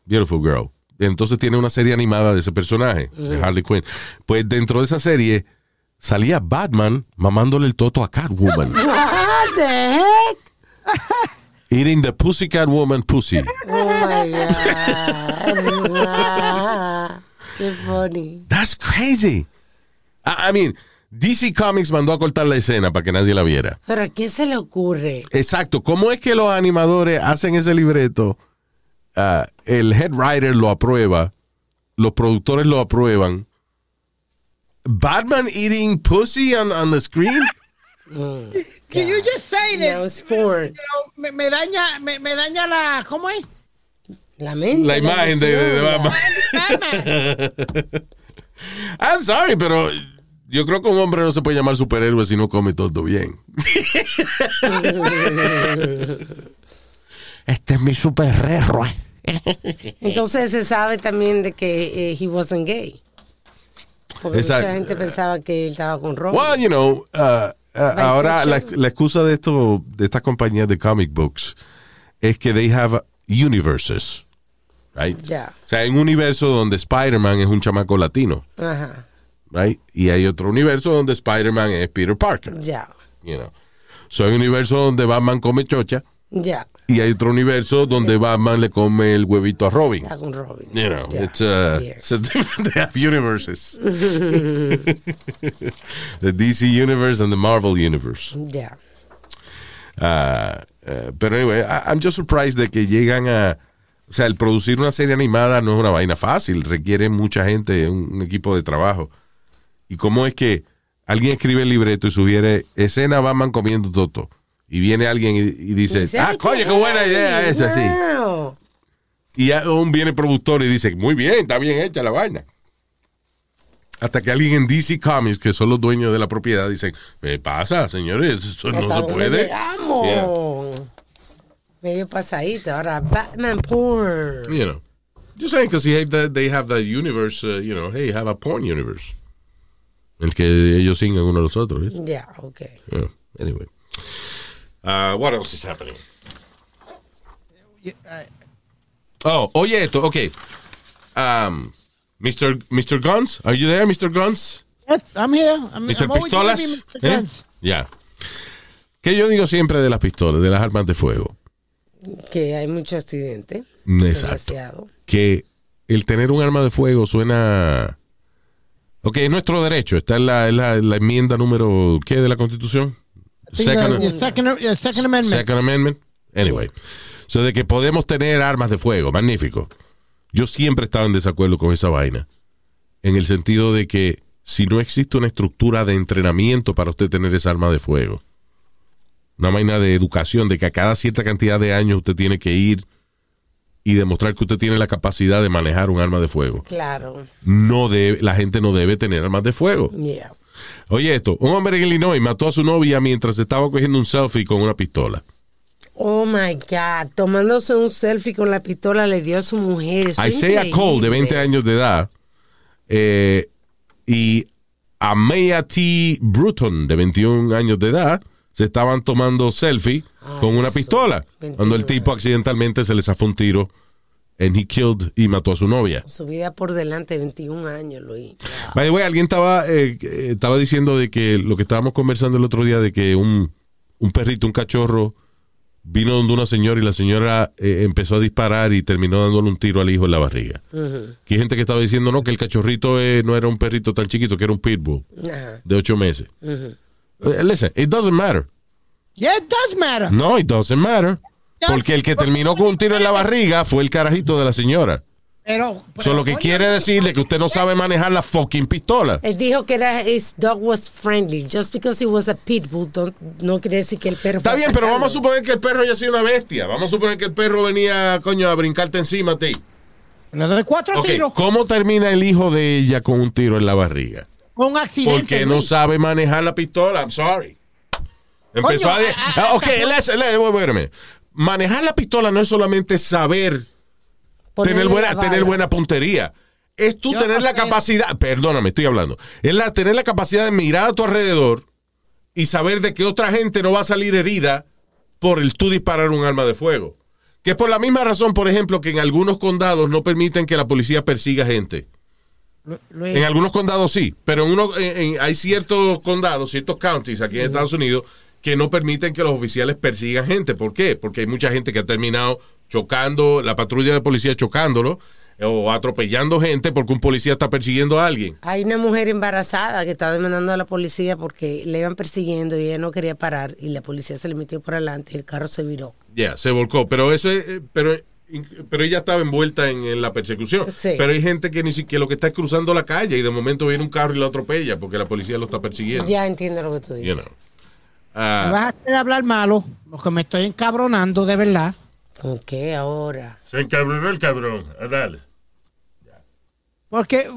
Beautiful Girl. Entonces tiene una serie animada de ese personaje, de Harley Quinn. Pues dentro de esa serie salía Batman mamándole el toto a Catwoman. What the heck? Eating the Pussycat Woman pussy. Oh my God. Qué funny. That's crazy. I, I mean, DC Comics mandó a cortar la escena para que nadie la viera. Pero ¿a quién se le ocurre? Exacto. ¿Cómo es que los animadores hacen ese libreto? Ah, el head writer lo aprueba, los productores lo aprueban. Batman eating pussy on, on the screen? Can you just say that? No, it's porn. Me, me daña, me, me daña la, ¿cómo es? La mente. La imagen de, de- de emoción. Batman. Batman. I'm sorry, pero yo creo que un hombre no se puede llamar superhéroe si no come todo bien. este es mi superhéroe. Entonces se sabe también de que eh, he wasn't gay. Porque Exacto. mucha gente pensaba que él estaba con Robin. Well, you know, uh, uh, ahora la, la excusa de esto, de estas compañías de comic books, es que they have universes, right? Ya. O sea, hay un universo donde Spider-Man es un chamaco latino, Ajá. Right? Y hay otro universo donde Spider-Man es Peter Parker, Ya. you know. So, hay un universo donde Batman come chocha Ya. y hay otro universo donde Batman le come el huevito a Robin. Está con Robin. You know, Ya. it's, uh, Yeah. it's a different, they have universes. the DC universe and the Marvel universe. Ya. Ah, eh, pero anyway, I- I'm just surprised de que llegan a... O sea, el producir una serie animada no es una vaina fácil, requiere mucha gente, un, un equipo de trabajo. ¿Y cómo es que alguien escribe el libreto y sugiere escena Batman comiendo toto? Y viene alguien y, y dice, Dice, ah, "Ay, coño, qué buena idea esa, sí. Y aún viene el productor y dice, muy bien, está bien hecha la vaina. Hasta que alguien en DC Comics, que son los dueños de la propiedad, dicen, ¿qué pasa, señores? Eso no ¿Hasta se puede. Yeah. Medio pasadito. Ahora, Batman porn. You know. Just saying, because they, have the universe, uh, you know, hey, have a porn universe. El que ellos sigan uno a los otros. ¿ves? Ya, ok. Yeah. Anyway. Uh, what else is happening? Oh, oye esto, okay. Um, Mr. Mr. Guns, are you there, Mr. Guns? Yes, I'm here. I'm, Mr. I'm Pistolas. Mr. ¿Eh? Guns. Ya. Que yo digo siempre de las pistolas, de las armas de fuego. Que hay mucho accidente. Exacto. Demasiado. que el tener un arma de fuego suena... Ok, es nuestro derecho. Está en la, en la- en la enmienda número... ¿Qué de la Constitución? Second, the- the second, the second Amendment. Second Amendment. Anyway. So de que podemos tener armas de fuego. Magnífico. Yo siempre he estado en desacuerdo con esa vaina. En el sentido de que si no existe una estructura de entrenamiento para usted tener esa arma de fuego, una vaina de educación, de que a cada cierta cantidad de años usted tiene que ir y demostrar que usted tiene la capacidad de manejar un arma de fuego. Claro. No debe, la gente no debe tener armas de fuego. Yeah. Oye esto, un hombre en Illinois mató a su novia mientras estaba cogiendo un selfie con una pistola. Oh my God. Tomándose un selfie con la pistola le dio a su mujer. Eso Isaiah Cole, de 20 increíble. años de edad, eh, y Amaya T. Bruton, de 21 años de edad, se estaban tomando selfie con una eso, pistola. Cuando el 29. tipo accidentalmente se le zafó un tiro and he killed y mató a su novia. Su vida por delante, 21 años, Luis. By the way, alguien estaba, eh, eh, estaba diciendo de que lo que estábamos conversando el otro día de que un, un perrito, un cachorro, vino donde una señora y la señora eh, empezó a disparar y terminó dándole un tiro al hijo en la barriga. Que hay gente que estaba diciendo no, que el cachorrito eh, no era un perrito tan chiquito, que era un pitbull de ocho meses. Listen, it doesn't matter. Yeah, it does matter. No, it doesn't matter. Porque el que terminó con un tiro en la barriga fue el carajito de la señora. Pero, pero, Eso lo que quiere decirle que usted no sabe manejar la fucking pistola. Él dijo que era, his dog was friendly. Just because he was a pitbull, don't- no quiere decir que el perro Está fue bien, pero vamos a suponer que el perro haya sido una bestia. Vamos a suponer que el perro venía, coño, a brincarte encima a ti. Le doy cuatro tiros ¿Cómo termina el hijo de ella con un tiro en la barriga? Un accidente. Porque no Luis. sabe manejar la pistola. I'm sorry. Empezó Coño, a... Ah, ok, let's- let's- wait, a minute. Manejar la pistola no es solamente saber tener buena, tener buena puntería. Es tú Yo tener la capacidad, perdóname, estoy hablando. Es la, tener la capacidad de mirar a tu alrededor y saber de que otra gente no va a salir herida por el tú disparar un arma de fuego. Que es por la misma razón, por ejemplo, que en algunos condados no permiten que la policía persiga gente. Luis, En algunos condados sí, pero en uno, en- en- hay ciertos condados, ciertos counties aquí en Estados Unidos que no permiten que los oficiales persigan gente. ¿Por qué? Porque hay mucha gente que ha terminado chocando, la patrulla de policía chocándolo, o atropellando gente porque un policía está persiguiendo a alguien. Hay una mujer embarazada que está demandando a la policía porque le iban persiguiendo y ella no quería parar y la policía se le metió por adelante y el carro se viró. Ya, se volcó. Pero eso es, eh, pero, pero ella estaba envuelta en, en la persecución. Sí. Pero hay gente que ni siquiera lo que está es cruzando la calle y de momento viene un carro y lo atropella porque la policía lo está persiguiendo. Ya entiendo lo que tú You dices. Me Ah, vas a hacer hablar malo, porque me estoy encabronando de verdad. ¿Con qué ahora? Se encabronó el cabrón. Ah, dale. Porque eh,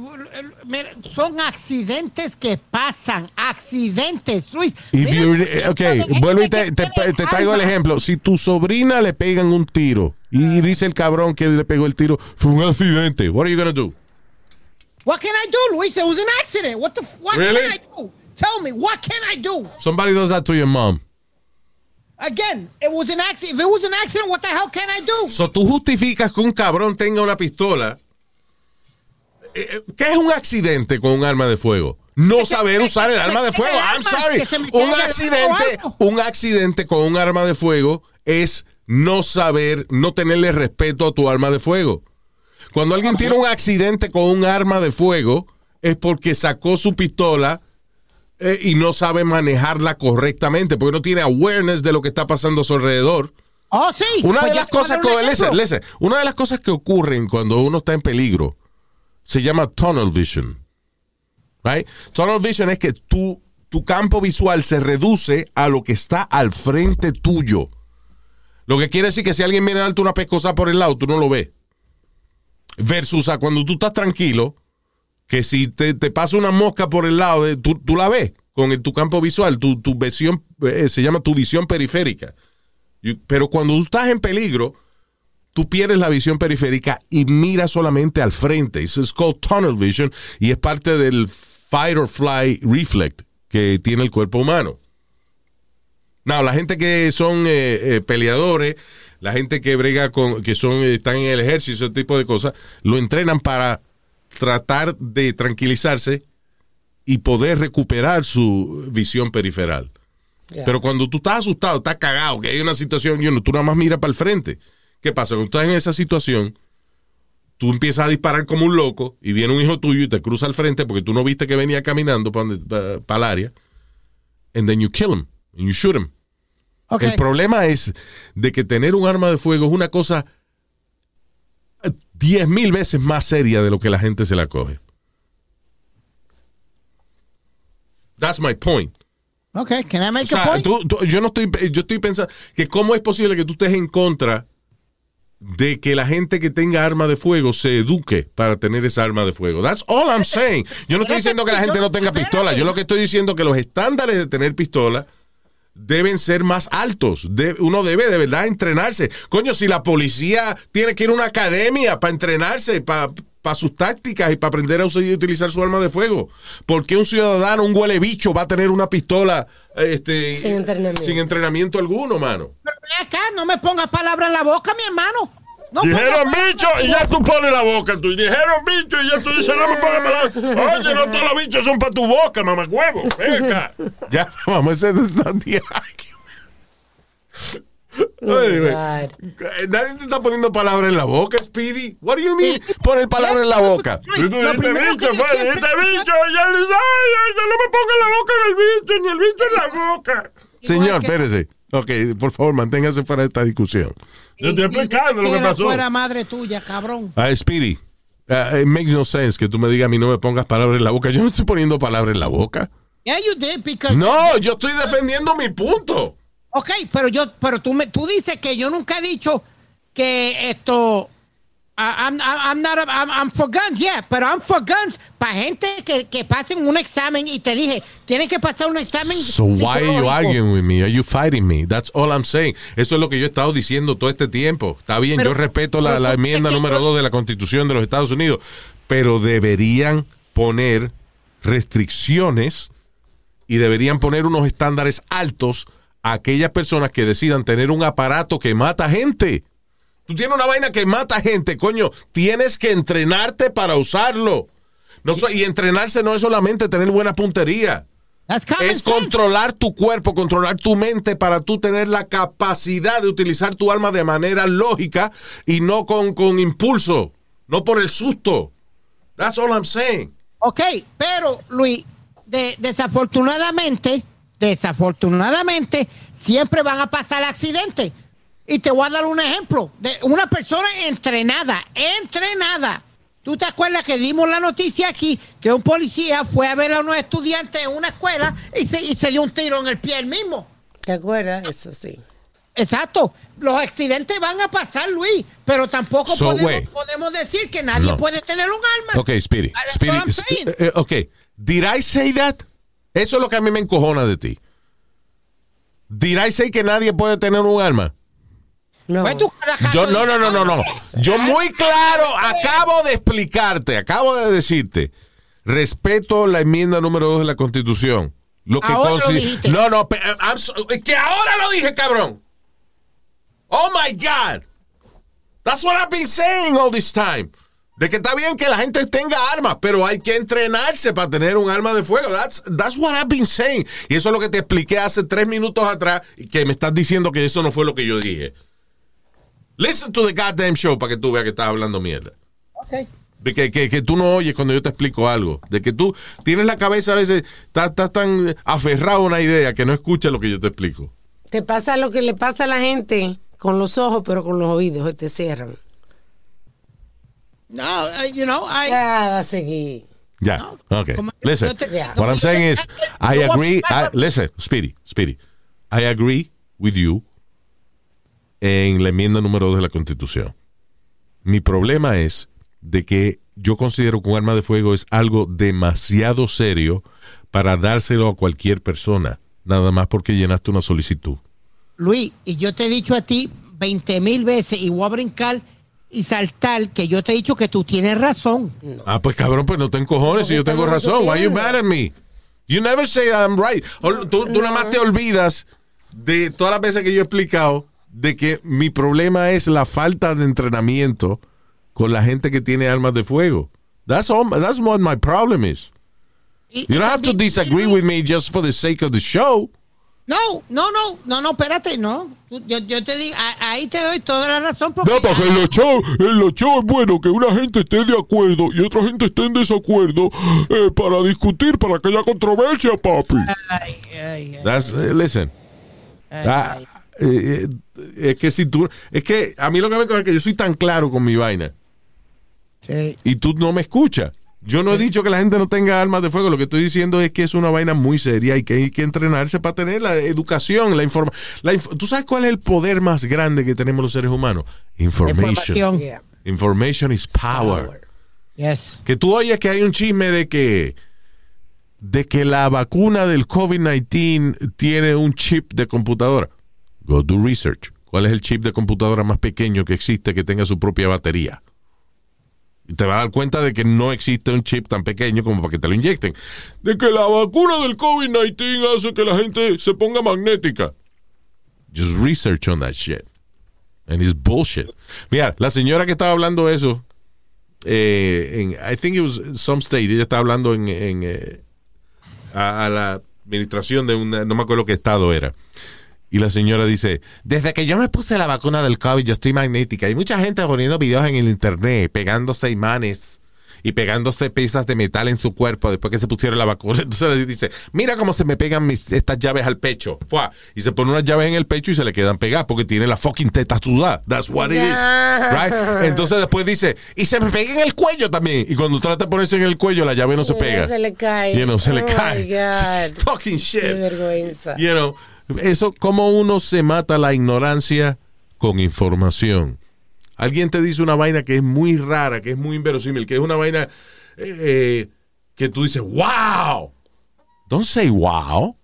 mira, son accidentes que pasan, accidentes, Luis. if Mira, ejemplo ok, gente vuelvo y te, te- te traigo el ejemplo. Si tu sobrina le pegan un tiro y dice el cabrón que le pegó el tiro, fue un accidente. What are you gonna do? What can I do, Luis? It was an accident. What the? What Really? can I do? Tell me, what can I do? Somebody does that to your mom. Again, it was an accident. If it was an accident, what the hell can I do? So, tú justificas que un cabrón tenga una pistola. Eh, ¿Qué es un accidente con un arma de fuego? No saber usar el arma de fuego. I'm sorry. Un accidente, un accidente con un arma de fuego es no saber, no tenerle respeto a tu arma de fuego. Cuando alguien tiene un accidente con un arma de fuego es porque sacó su pistola eh, y no sabe manejarla correctamente, porque no tiene awareness de lo que está pasando a su alrededor. Oh, sí. Una Pues de las cosas que, listen, listen, una de las cosas que ocurren cuando uno está en peligro se llama tunnel vision. Right? Tunnel vision es que tu, tu campo visual se reduce a lo que está al frente tuyo. Lo que quiere decir que si alguien viene a darte una pescosa por el lado, tú no lo ves. Versus a cuando tú estás tranquilo, que si te, te pasa una mosca por el lado, de, tú, tú la ves con el- tu campo visual, tu, tu visión, eh, se llama tu visión periférica. Pero cuando tú estás en peligro, tú pierdes la visión periférica y miras solamente al frente. Eso es called tunnel vision y es parte del fight or fly reflex que tiene el cuerpo humano. No, la gente que son eh, eh, peleadores, la gente que brega con, que son, están en el ejército, ese tipo de cosas, lo entrenan para tratar de tranquilizarse y poder recuperar su visión periferal. Pero cuando tú estás asustado, estás cagado, que hay una situación, you know, tú nada más miras para el frente. ¿Qué pasa? Cuando estás en esa situación, tú empiezas a disparar como un loco y viene un hijo tuyo y te cruza al frente porque tú no viste que venía caminando para el área. And then you kill him. And you shoot him. Okay. El problema es de que tener un arma de fuego es una cosa eh, diez mil veces más seria de lo que la gente se la coge. That's my point. Okay, can I make O sea, a point? tú- tú- yo no estoy, yo estoy pensando que cómo es posible que tú estés en contra de que la gente que tenga arma de fuego se eduque para tener esa arma de fuego. That's all I'm saying. Yo no estoy diciendo que la gente no tenga pistola. Yo lo que estoy diciendo es que los estándares de tener pistola deben ser más altos. De- uno debe de verdad entrenarse. Coño, si la policía tiene que ir a una academia para entrenarse, para sus tácticas y para aprender a usar y utilizar su arma de fuego, ¿por qué un ciudadano, un huele bicho, va a tener una pistola este, Sin entrenamiento. sin entrenamiento alguno, mano? Pero acá, no me pongas palabras en la boca, mi hermano. No Dijeron bicho y ya tú pones la boca. Tú dijeron bicho y ya tú dices no me pongas palabras. Oye, no todos los bichos son para tu boca, mamá huevo. Ven acá. Ya, vamos a hacer God. Eh, Nadie te está poniendo palabras en la boca, Speedy. What do you mean? Poner palabras en la boca. Y tú Lo dijiste primero que bicho, dijiste bicho ya le dice, ay, ay, no me ponga la boca en el bicho, ni el bicho en la boca. Señor, que- espérese. Ok, por favor, manténgase fuera de esta discusión. Yo estoy explicando lo que pasó. fuera madre tuya, cabrón. Ah, Speedy, ah, it makes no sense que tú me digas a mí no me pongas palabras en la boca. Yo no estoy poniendo palabras en la boca. Yeah, you did, because... No, yo estoy defendiendo mi punto. Ok, pero yo, pero tú me, tú dices que yo nunca he dicho que esto, I'm, I'm, not, a- I'm, I'm for guns, yeah, pero I'm for guns para gente que, que pasen un examen y te dije, tienen que pasar un examen. So why are you arguing with me? Are you fighting me? That's all I'm saying. Eso es lo que yo he estado diciendo todo este tiempo. Está bien, Pero- yo respeto la, pero la enmienda es que número yo- 2 de la Constitución de los Estados Unidos, pero deberían poner restricciones y deberían poner unos estándares altos a aquellas personas que decidan tener un aparato que mata gente. Tú tienes una vaina que mata gente, coño. Tienes que entrenarte para usarlo. No, y entrenarse no es solamente tener buena puntería es controlar tu cuerpo, controlar tu mente para tú tener la capacidad de utilizar tu alma de manera lógica y no con, con impulso. no por el susto. That's all I'm saying. Ok, pero Luis, de- desafortunadamente, desafortunadamente, siempre van a pasar accidentes. Y te voy a dar un ejemplo de una persona entrenada, entrenada. ¿Tú te acuerdas que dimos la noticia aquí que un policía fue a ver a unos estudiantes en una escuela y se, y se dio un tiro en el pie él mismo? ¿Te acuerdas? Eso sí. Exacto. Los accidentes van a pasar, Luis, pero tampoco So, podemos, decir que nadie No. puede tener un arma. Ok, Speedy. Speedy eh, eh, ok. Did I say that? Eso es lo que a mí me encojona de ti. Did I say que nadie puede tener un arma? No. Pues Yo, no, no, no, no, no. Yo muy claro acabo de explicarte, acabo de decirte, respeto la enmienda número 2 de la Constitución. Lo que Ahora lo. No, no, I'm so- que ahora lo dije, cabrón. Oh my God. That's what I've been saying all this time. De que está bien que la gente tenga armas, pero hay que entrenarse para tener un arma de fuego. That's, that's what I've been saying. Y eso es lo que te expliqué hace tres minutos atrás y que me estás diciendo que eso no fue lo que yo dije. Listen to the goddamn show para que tú veas que estás hablando mierda. Ok. De que, que, que tú no oyes cuando yo te explico algo. De que tú tienes la cabeza a veces, estás, estás tan aferrado a una idea que no escuchas lo que yo te explico. Te pasa lo que le pasa a la gente con los ojos, pero con los oídos, se te cierran. No, uh, you know, I, Ya va a seguir. Ya, No, okay. Listen, yo te- Yeah. what I'm saying is, I agree. I, listen, Speedy, Speedy. I agree with you en la enmienda número 2 de la Constitución. Mi problema es de que yo considero que un arma de fuego es algo demasiado serio para dárselo a cualquier persona, nada más porque llenaste una solicitud. Luis, y yo te he dicho a ti 20 mil veces y voy a brincar y saltar que yo te he dicho que tú tienes razón. Ah, pues cabrón, pues no te encojones si yo tengo razón. Why you mad at me? You never say I'm right. Tú, tú nada más te olvidas de todas las veces que yo he explicado de que mi problema es la falta de entrenamiento con la gente que tiene armas de fuego. That's all, that's what my problem is. You don't have to disagree with me just for the sake of the show. No, no, no, no, no, espérate, no. Yo, yo te digo, a- ahí te doy toda la razón. Porque No, porque en los shows, en los shows es bueno que una gente esté de acuerdo y otra gente esté en desacuerdo eh, para discutir, para que haya controversia, papi. Ay, ay, ay, That's, eh, listen. Ah, eh, eh, es que si tú, es que a mí lo que me es que yo soy tan claro con mi vaina. sí. y tú no me escuchas. Yo no he dicho que la gente no tenga armas de fuego, lo que estoy diciendo es que es una vaina muy seria y que hay que entrenarse para tener la educación, la información. ¿Tú sabes cuál es el poder más grande que tenemos los seres humanos? Information. Información. Yeah. Information is power. Yes. Que tú oyes que hay un chisme de que de que la vacuna del COVID-19 tiene un chip de computadora. Go do research. ¿Cuál es el chip de computadora más pequeño que existe que tenga su propia batería? Y te vas a dar cuenta de que no existe un chip tan pequeño como para que te lo inyecten. De que la vacuna del COVID-19 hace que la gente se ponga magnética. Just research on that shit. And it's bullshit. Mira, la señora que estaba hablando eso, eh, en, I think it was some state, ella estaba hablando en, en, eh, a, a la administración de una, no me acuerdo qué estado era. Y la señora dice, desde que yo me puse la vacuna del COVID, yo estoy magnética. Hay mucha gente poniendo videos en el internet, pegándose imanes y pegándose piezas de metal en su cuerpo después que se pusieron la vacuna. Entonces le dice, mira cómo se me pegan mis, estas llaves al pecho. Fua. Y se pone unas llaves en el pecho y se le quedan pegadas porque tiene la fucking teta sudada. That's what it is. Right? Entonces después dice, y se me pega en el cuello también. Y cuando trata de ponerse en el cuello, la llave no se pega. se le cae. You know, se le Oh, cae. She's talking shit. Qué vergüenza. You know, eso, como uno se mata la ignorancia con información. Alguien te dice una vaina que es muy rara, que es muy inverosímil, que es una vaina eh, eh, que tú dices, wow. Don't say wow.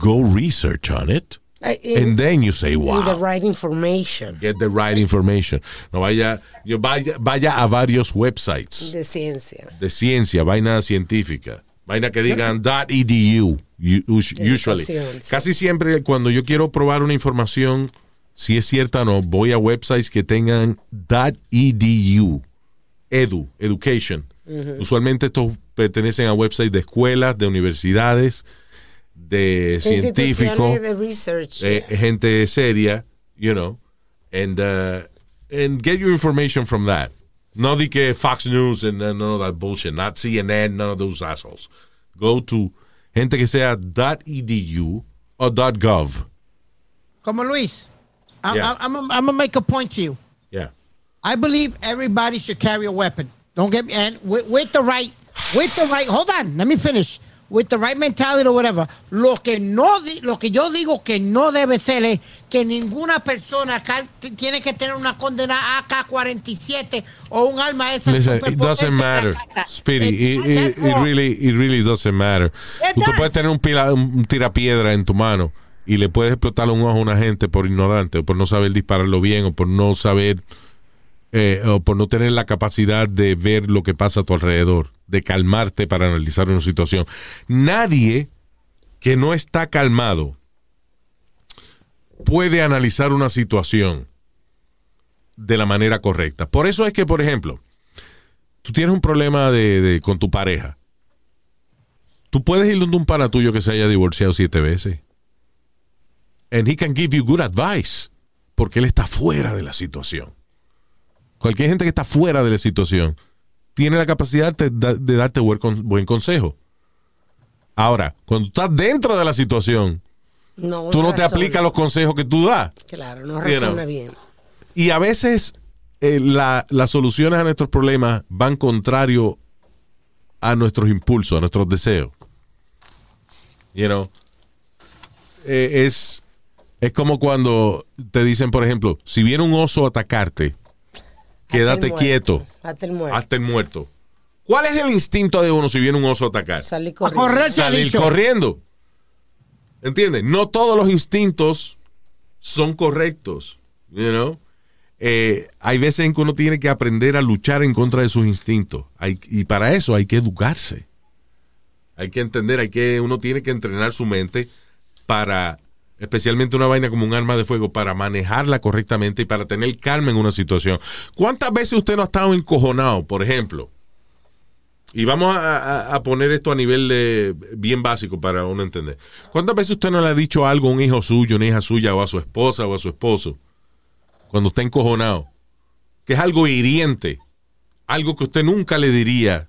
Go research on it. Eh, And then you say with the wow. right information Get the right information. No vaya, yo vaya, vaya a varios websites de ciencia. de ciencia, vaina científica, vaina que digan .edu, u- us- usually. Casi siempre cuando yo quiero probar una información, si es cierta o no, voy a websites que tengan .edu, edu, education. Usualmente estos pertenecen a websites de escuelas, de universidades, de científicos de research. eh, gente seria, you know, and uh, and get your information from that. No di que Fox News and none of that bullshit. Not CNN, none of those assholes. Go to gente que sea .edu o .gov. Como Luis, I, Yeah. I, I'm, I'm gonna make a point to you. Yeah. I believe everybody should carry a weapon. Don't get me and with, with the right, with the right. Hold on, let me finish. With the right mentality or whatever. Lo que no, lo que yo digo que no debe ser es que ninguna persona tiene que tener una condena AK-47 o un arma esa. Listen, it doesn't matter. Speedy. It, It- really, it really doesn't matter. It Tú puedes tener un, pila, un tirapiedra en tu mano y le puedes explotar un ojo a una gente por ignorante o por no saber dispararlo bien o por no saber eh, o por no tener la capacidad de ver lo que pasa a tu alrededor, de calmarte para analizar una situación. Nadie que no está calmado puede analizar una situación de la manera correcta. Por eso es que, por ejemplo, tú tienes un problema de, con tu pareja. Tú puedes ir donde un pana tuyo que se haya divorciado siete veces. And he can give you good advice. Porque él está fuera de la situación. Cualquier gente que está fuera de la situación tiene la capacidad de, de darte buen, con- buen consejo. Ahora, cuando estás dentro de la situación, No, tú no te aplicas los consejos que tú das. Claro, no You razona know. bien. Y a veces eh, la- las soluciones a nuestros problemas van contrario a nuestros impulsos, a nuestros deseos. You know? Eh, es, es como cuando te dicen, por ejemplo, si viene un oso a atacarte, quédate quieto. Hazte el muerto. hasta el muerto. ¿Cuál es el instinto de uno si viene un oso a atacar? Salí A corriendo. correr salir corriendo. ¿Entiendes? No todos los instintos son correctos. You know? Eh, hay veces en que uno tiene que aprender a luchar en contra de sus instintos. Hay- y para eso hay que educarse. Hay que entender, hay que, uno tiene que entrenar su mente para, especialmente una vaina como un arma de fuego, para manejarla correctamente y para tener calma en una situación. ¿Cuántas veces usted no ha estado encojonado, por ejemplo? Y vamos a, poner esto a nivel de, bien básico para uno entender. ¿Cuántas veces usted no le ha dicho algo a un hijo suyo, una hija suya, o a su esposa o a su esposo, cuando está encojonado, que es algo hiriente, algo que usted nunca le diría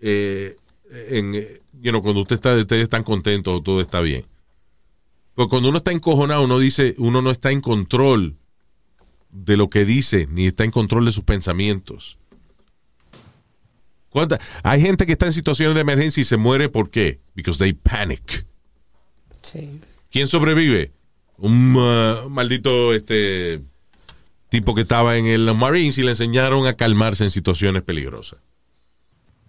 eh, eh, cuando usted está, ustedes están contentos o todo está bien? Porque cuando uno está encojonado, uno dice, uno no está en control de lo que dice, ni está en control de sus pensamientos. ¿Cuánta- Hay gente que está en situaciones de emergencia y se muere ¿por qué? Because they panic. Sí. ¿Quién sobrevive? Un uh, maldito este tipo que estaba en el Marines y le enseñaron a calmarse en situaciones peligrosas.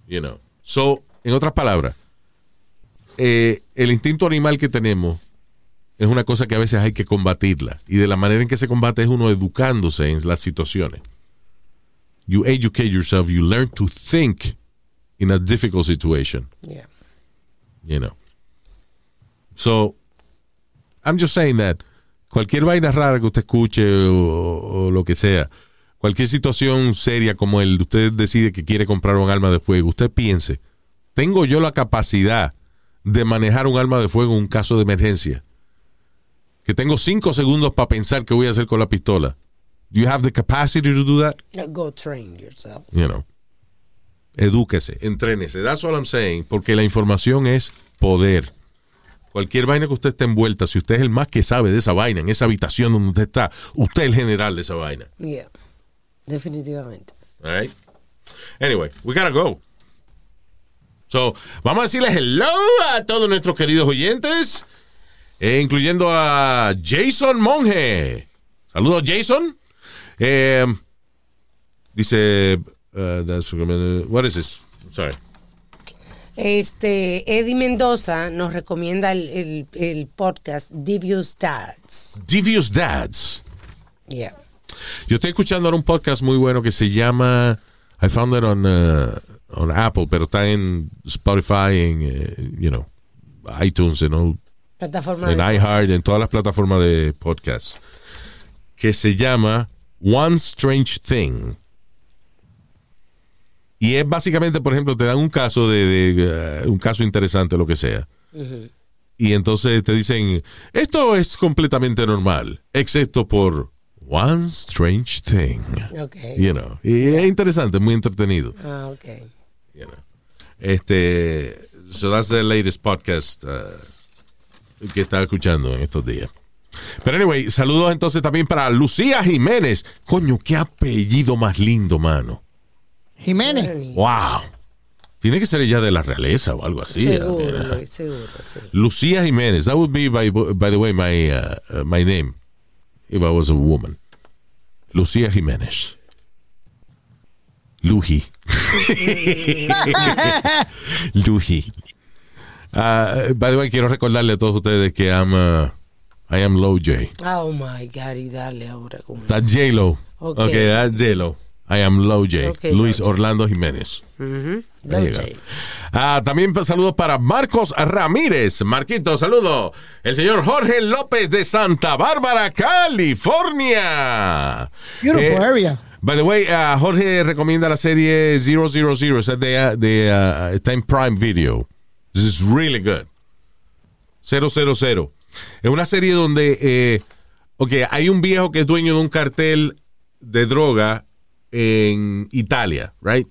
You know. So, en otras palabras, eh, el instinto animal que tenemos es una cosa que a veces hay que combatirla. Y de la manera en que se combate es uno educándose en las situaciones. You educate yourself, you learn to think in a difficult situation. Yeah. You know. So, I'm just saying that cualquier vaina rara que usted escuche o, o lo que sea, cualquier situación seria como el de usted decide que quiere comprar un arma de fuego, usted piense, ¿tengo yo la capacidad de manejar un arma de fuego en un caso de emergencia? Que tengo cinco segundos para pensar qué voy a hacer con la pistola. Do you have the capacity to do that? Go train yourself. you know. Edúquese, entrénese. That's all I'm saying. Porque la información es poder. Cualquier vaina que usted esté envuelta, si usted es el más que sabe de esa vaina, en esa habitación donde usted está, usted es el general de esa vaina. Yeah. Definitivamente. All right? Anyway, we gotta go. So, vamos a decirles hello a todos nuestros queridos oyentes, eh, incluyendo a Jason Monge. Saludos, Jason. Eh, dice, uh, that's, what is this? Sorry. Este, Eddie Mendoza nos recomienda el, el, el podcast Devious Dads. Devious Dads. Yeah. Yo estoy escuchando ahora un podcast muy bueno que se llama I found it on, uh, on Apple, pero está en Spotify, en, eh, you know, iTunes, you know, Plataforma en iHeart, en todas las plataformas de podcast, que se llama One Strange Thing. Y es básicamente, por ejemplo, te dan un caso de, de, uh, un caso interesante, lo que sea. Y entonces te dicen, esto es completamente normal, excepto por One Strange Thing. Okay. You know. Y es interesante, muy entretenido. Ah, ok. you know. Este, so that's the latest podcast uh, que estaba escuchando en estos días. Pero anyway, saludos entonces también para Lucía Jiménez. Coño, qué apellido más lindo, mano. Jiménez. Wow. Tiene que ser ella de la realeza o algo así. seguro, Luis, seguro, sí. Lucía Jiménez. That would be, by, by the way, my, uh, uh, my name if I was a woman. Lucía Jiménez. Luji. Luji. Uh, by the way, quiero recordarle a todos ustedes que I'm, uh, I am Low J. Oh my God, y dale ahora. Con That's J-Lo. Ok. Okay, that's J-Lo. I am Low J. Luis Low J. Orlando Jiménez. There you Low go. J. Ah, también pues, saludos para Marcos Ramírez. Marquito, saludo. El señor Jorge López de Santa Bárbara, California. Beautiful Eh, area. By the way, ah, Jorge recomienda la serie 000, esa es de, de ah, está en Prime Video. This is really good. 000. Es una serie donde, eh, ok, hay un viejo que es dueño de un cartel de droga en Italia, right?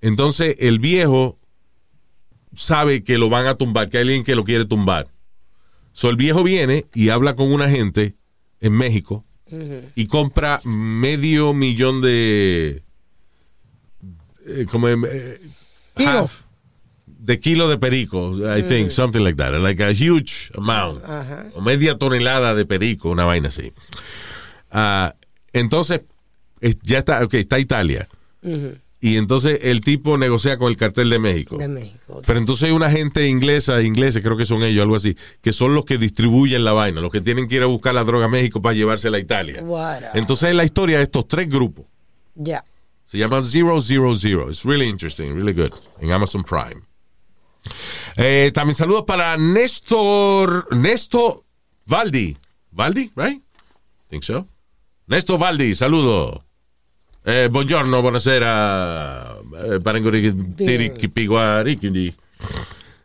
Entonces el viejo sabe que lo van a tumbar, que hay alguien que lo quiere tumbar. So el viejo viene y habla con una gente en México y compra medio millón de eh, como eh, half de kilo de perico, I think, something like that, like a huge amount, o media tonelada de perico, una vaina así. Ah, entonces, es- ya está, ok, está Italia. Y entonces el tipo negocia con el cartel de México. De México. Pero entonces hay una gente inglesa, ingleses, creo que son ellos, algo así, que son los que distribuyen la vaina, los que tienen que ir a buscar la droga a México para llevársela a Italia. What Entonces es la historia de estos tres grupos. Ya. Se llama Zero Zero Zero. It's really interesting, really good. En Amazon Prime. Eh, también saludos para Néstor, Néstor Valdi. Valdi, right? Think so. Néstor Valdi, saludo. Eh, buongiorno, buonasera. Eh.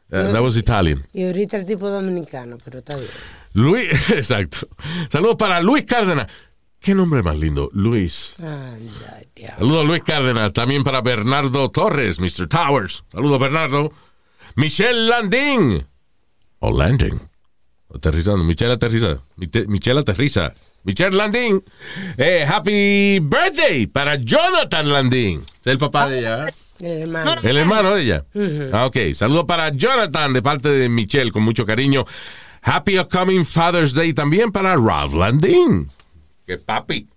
Uh, that was Italian. Y ahorita el tipo dominicano, pero está bien. Luis, exacto. Saludos para Luis Cárdenas. Qué nombre más lindo, Luis. Saludos Luis Cárdenas. También para Bernardo Torres, Mr. Towers. Saludos Bernardo. Michelle Landing. O Landing. Aterrizando. Michelle aterriza. Michelle aterriza. Michelle Landing. Eh, happy birthday para Jonathan Landing. Es el papá de ella. El hermano. El hermano de ella. Ah, ok. Saludos para Jonathan de parte de Michelle con mucho cariño. Happy upcoming Father's Day también para Ralph Landing. Que papi.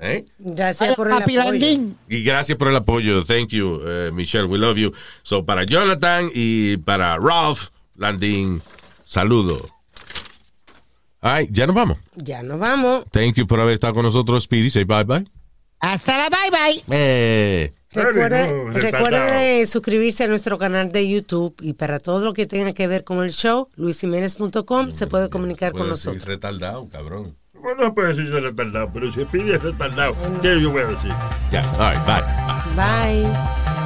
¿Eh? Gracias por el apoyo. Landín. Y gracias por el apoyo. Thank you, eh, Michelle. We love you. So, para Jonathan y para Ralph Landing, saludo. Ay, ya nos vamos. Ya nos vamos. Thank you por haber estado con nosotros, Speedy. Say bye bye. Hasta la bye bye. Eh, Recuerde, no, recuerde suscribirse a nuestro canal de YouTube y para todo lo que tenga que ver con el show, luisiménez.com se puede comunicar con nosotros. retardado, cabrón. No puede decirse retardado, pero si pide retardado, ¿qué yo voy a decir? Ya, all right, bye. Bye.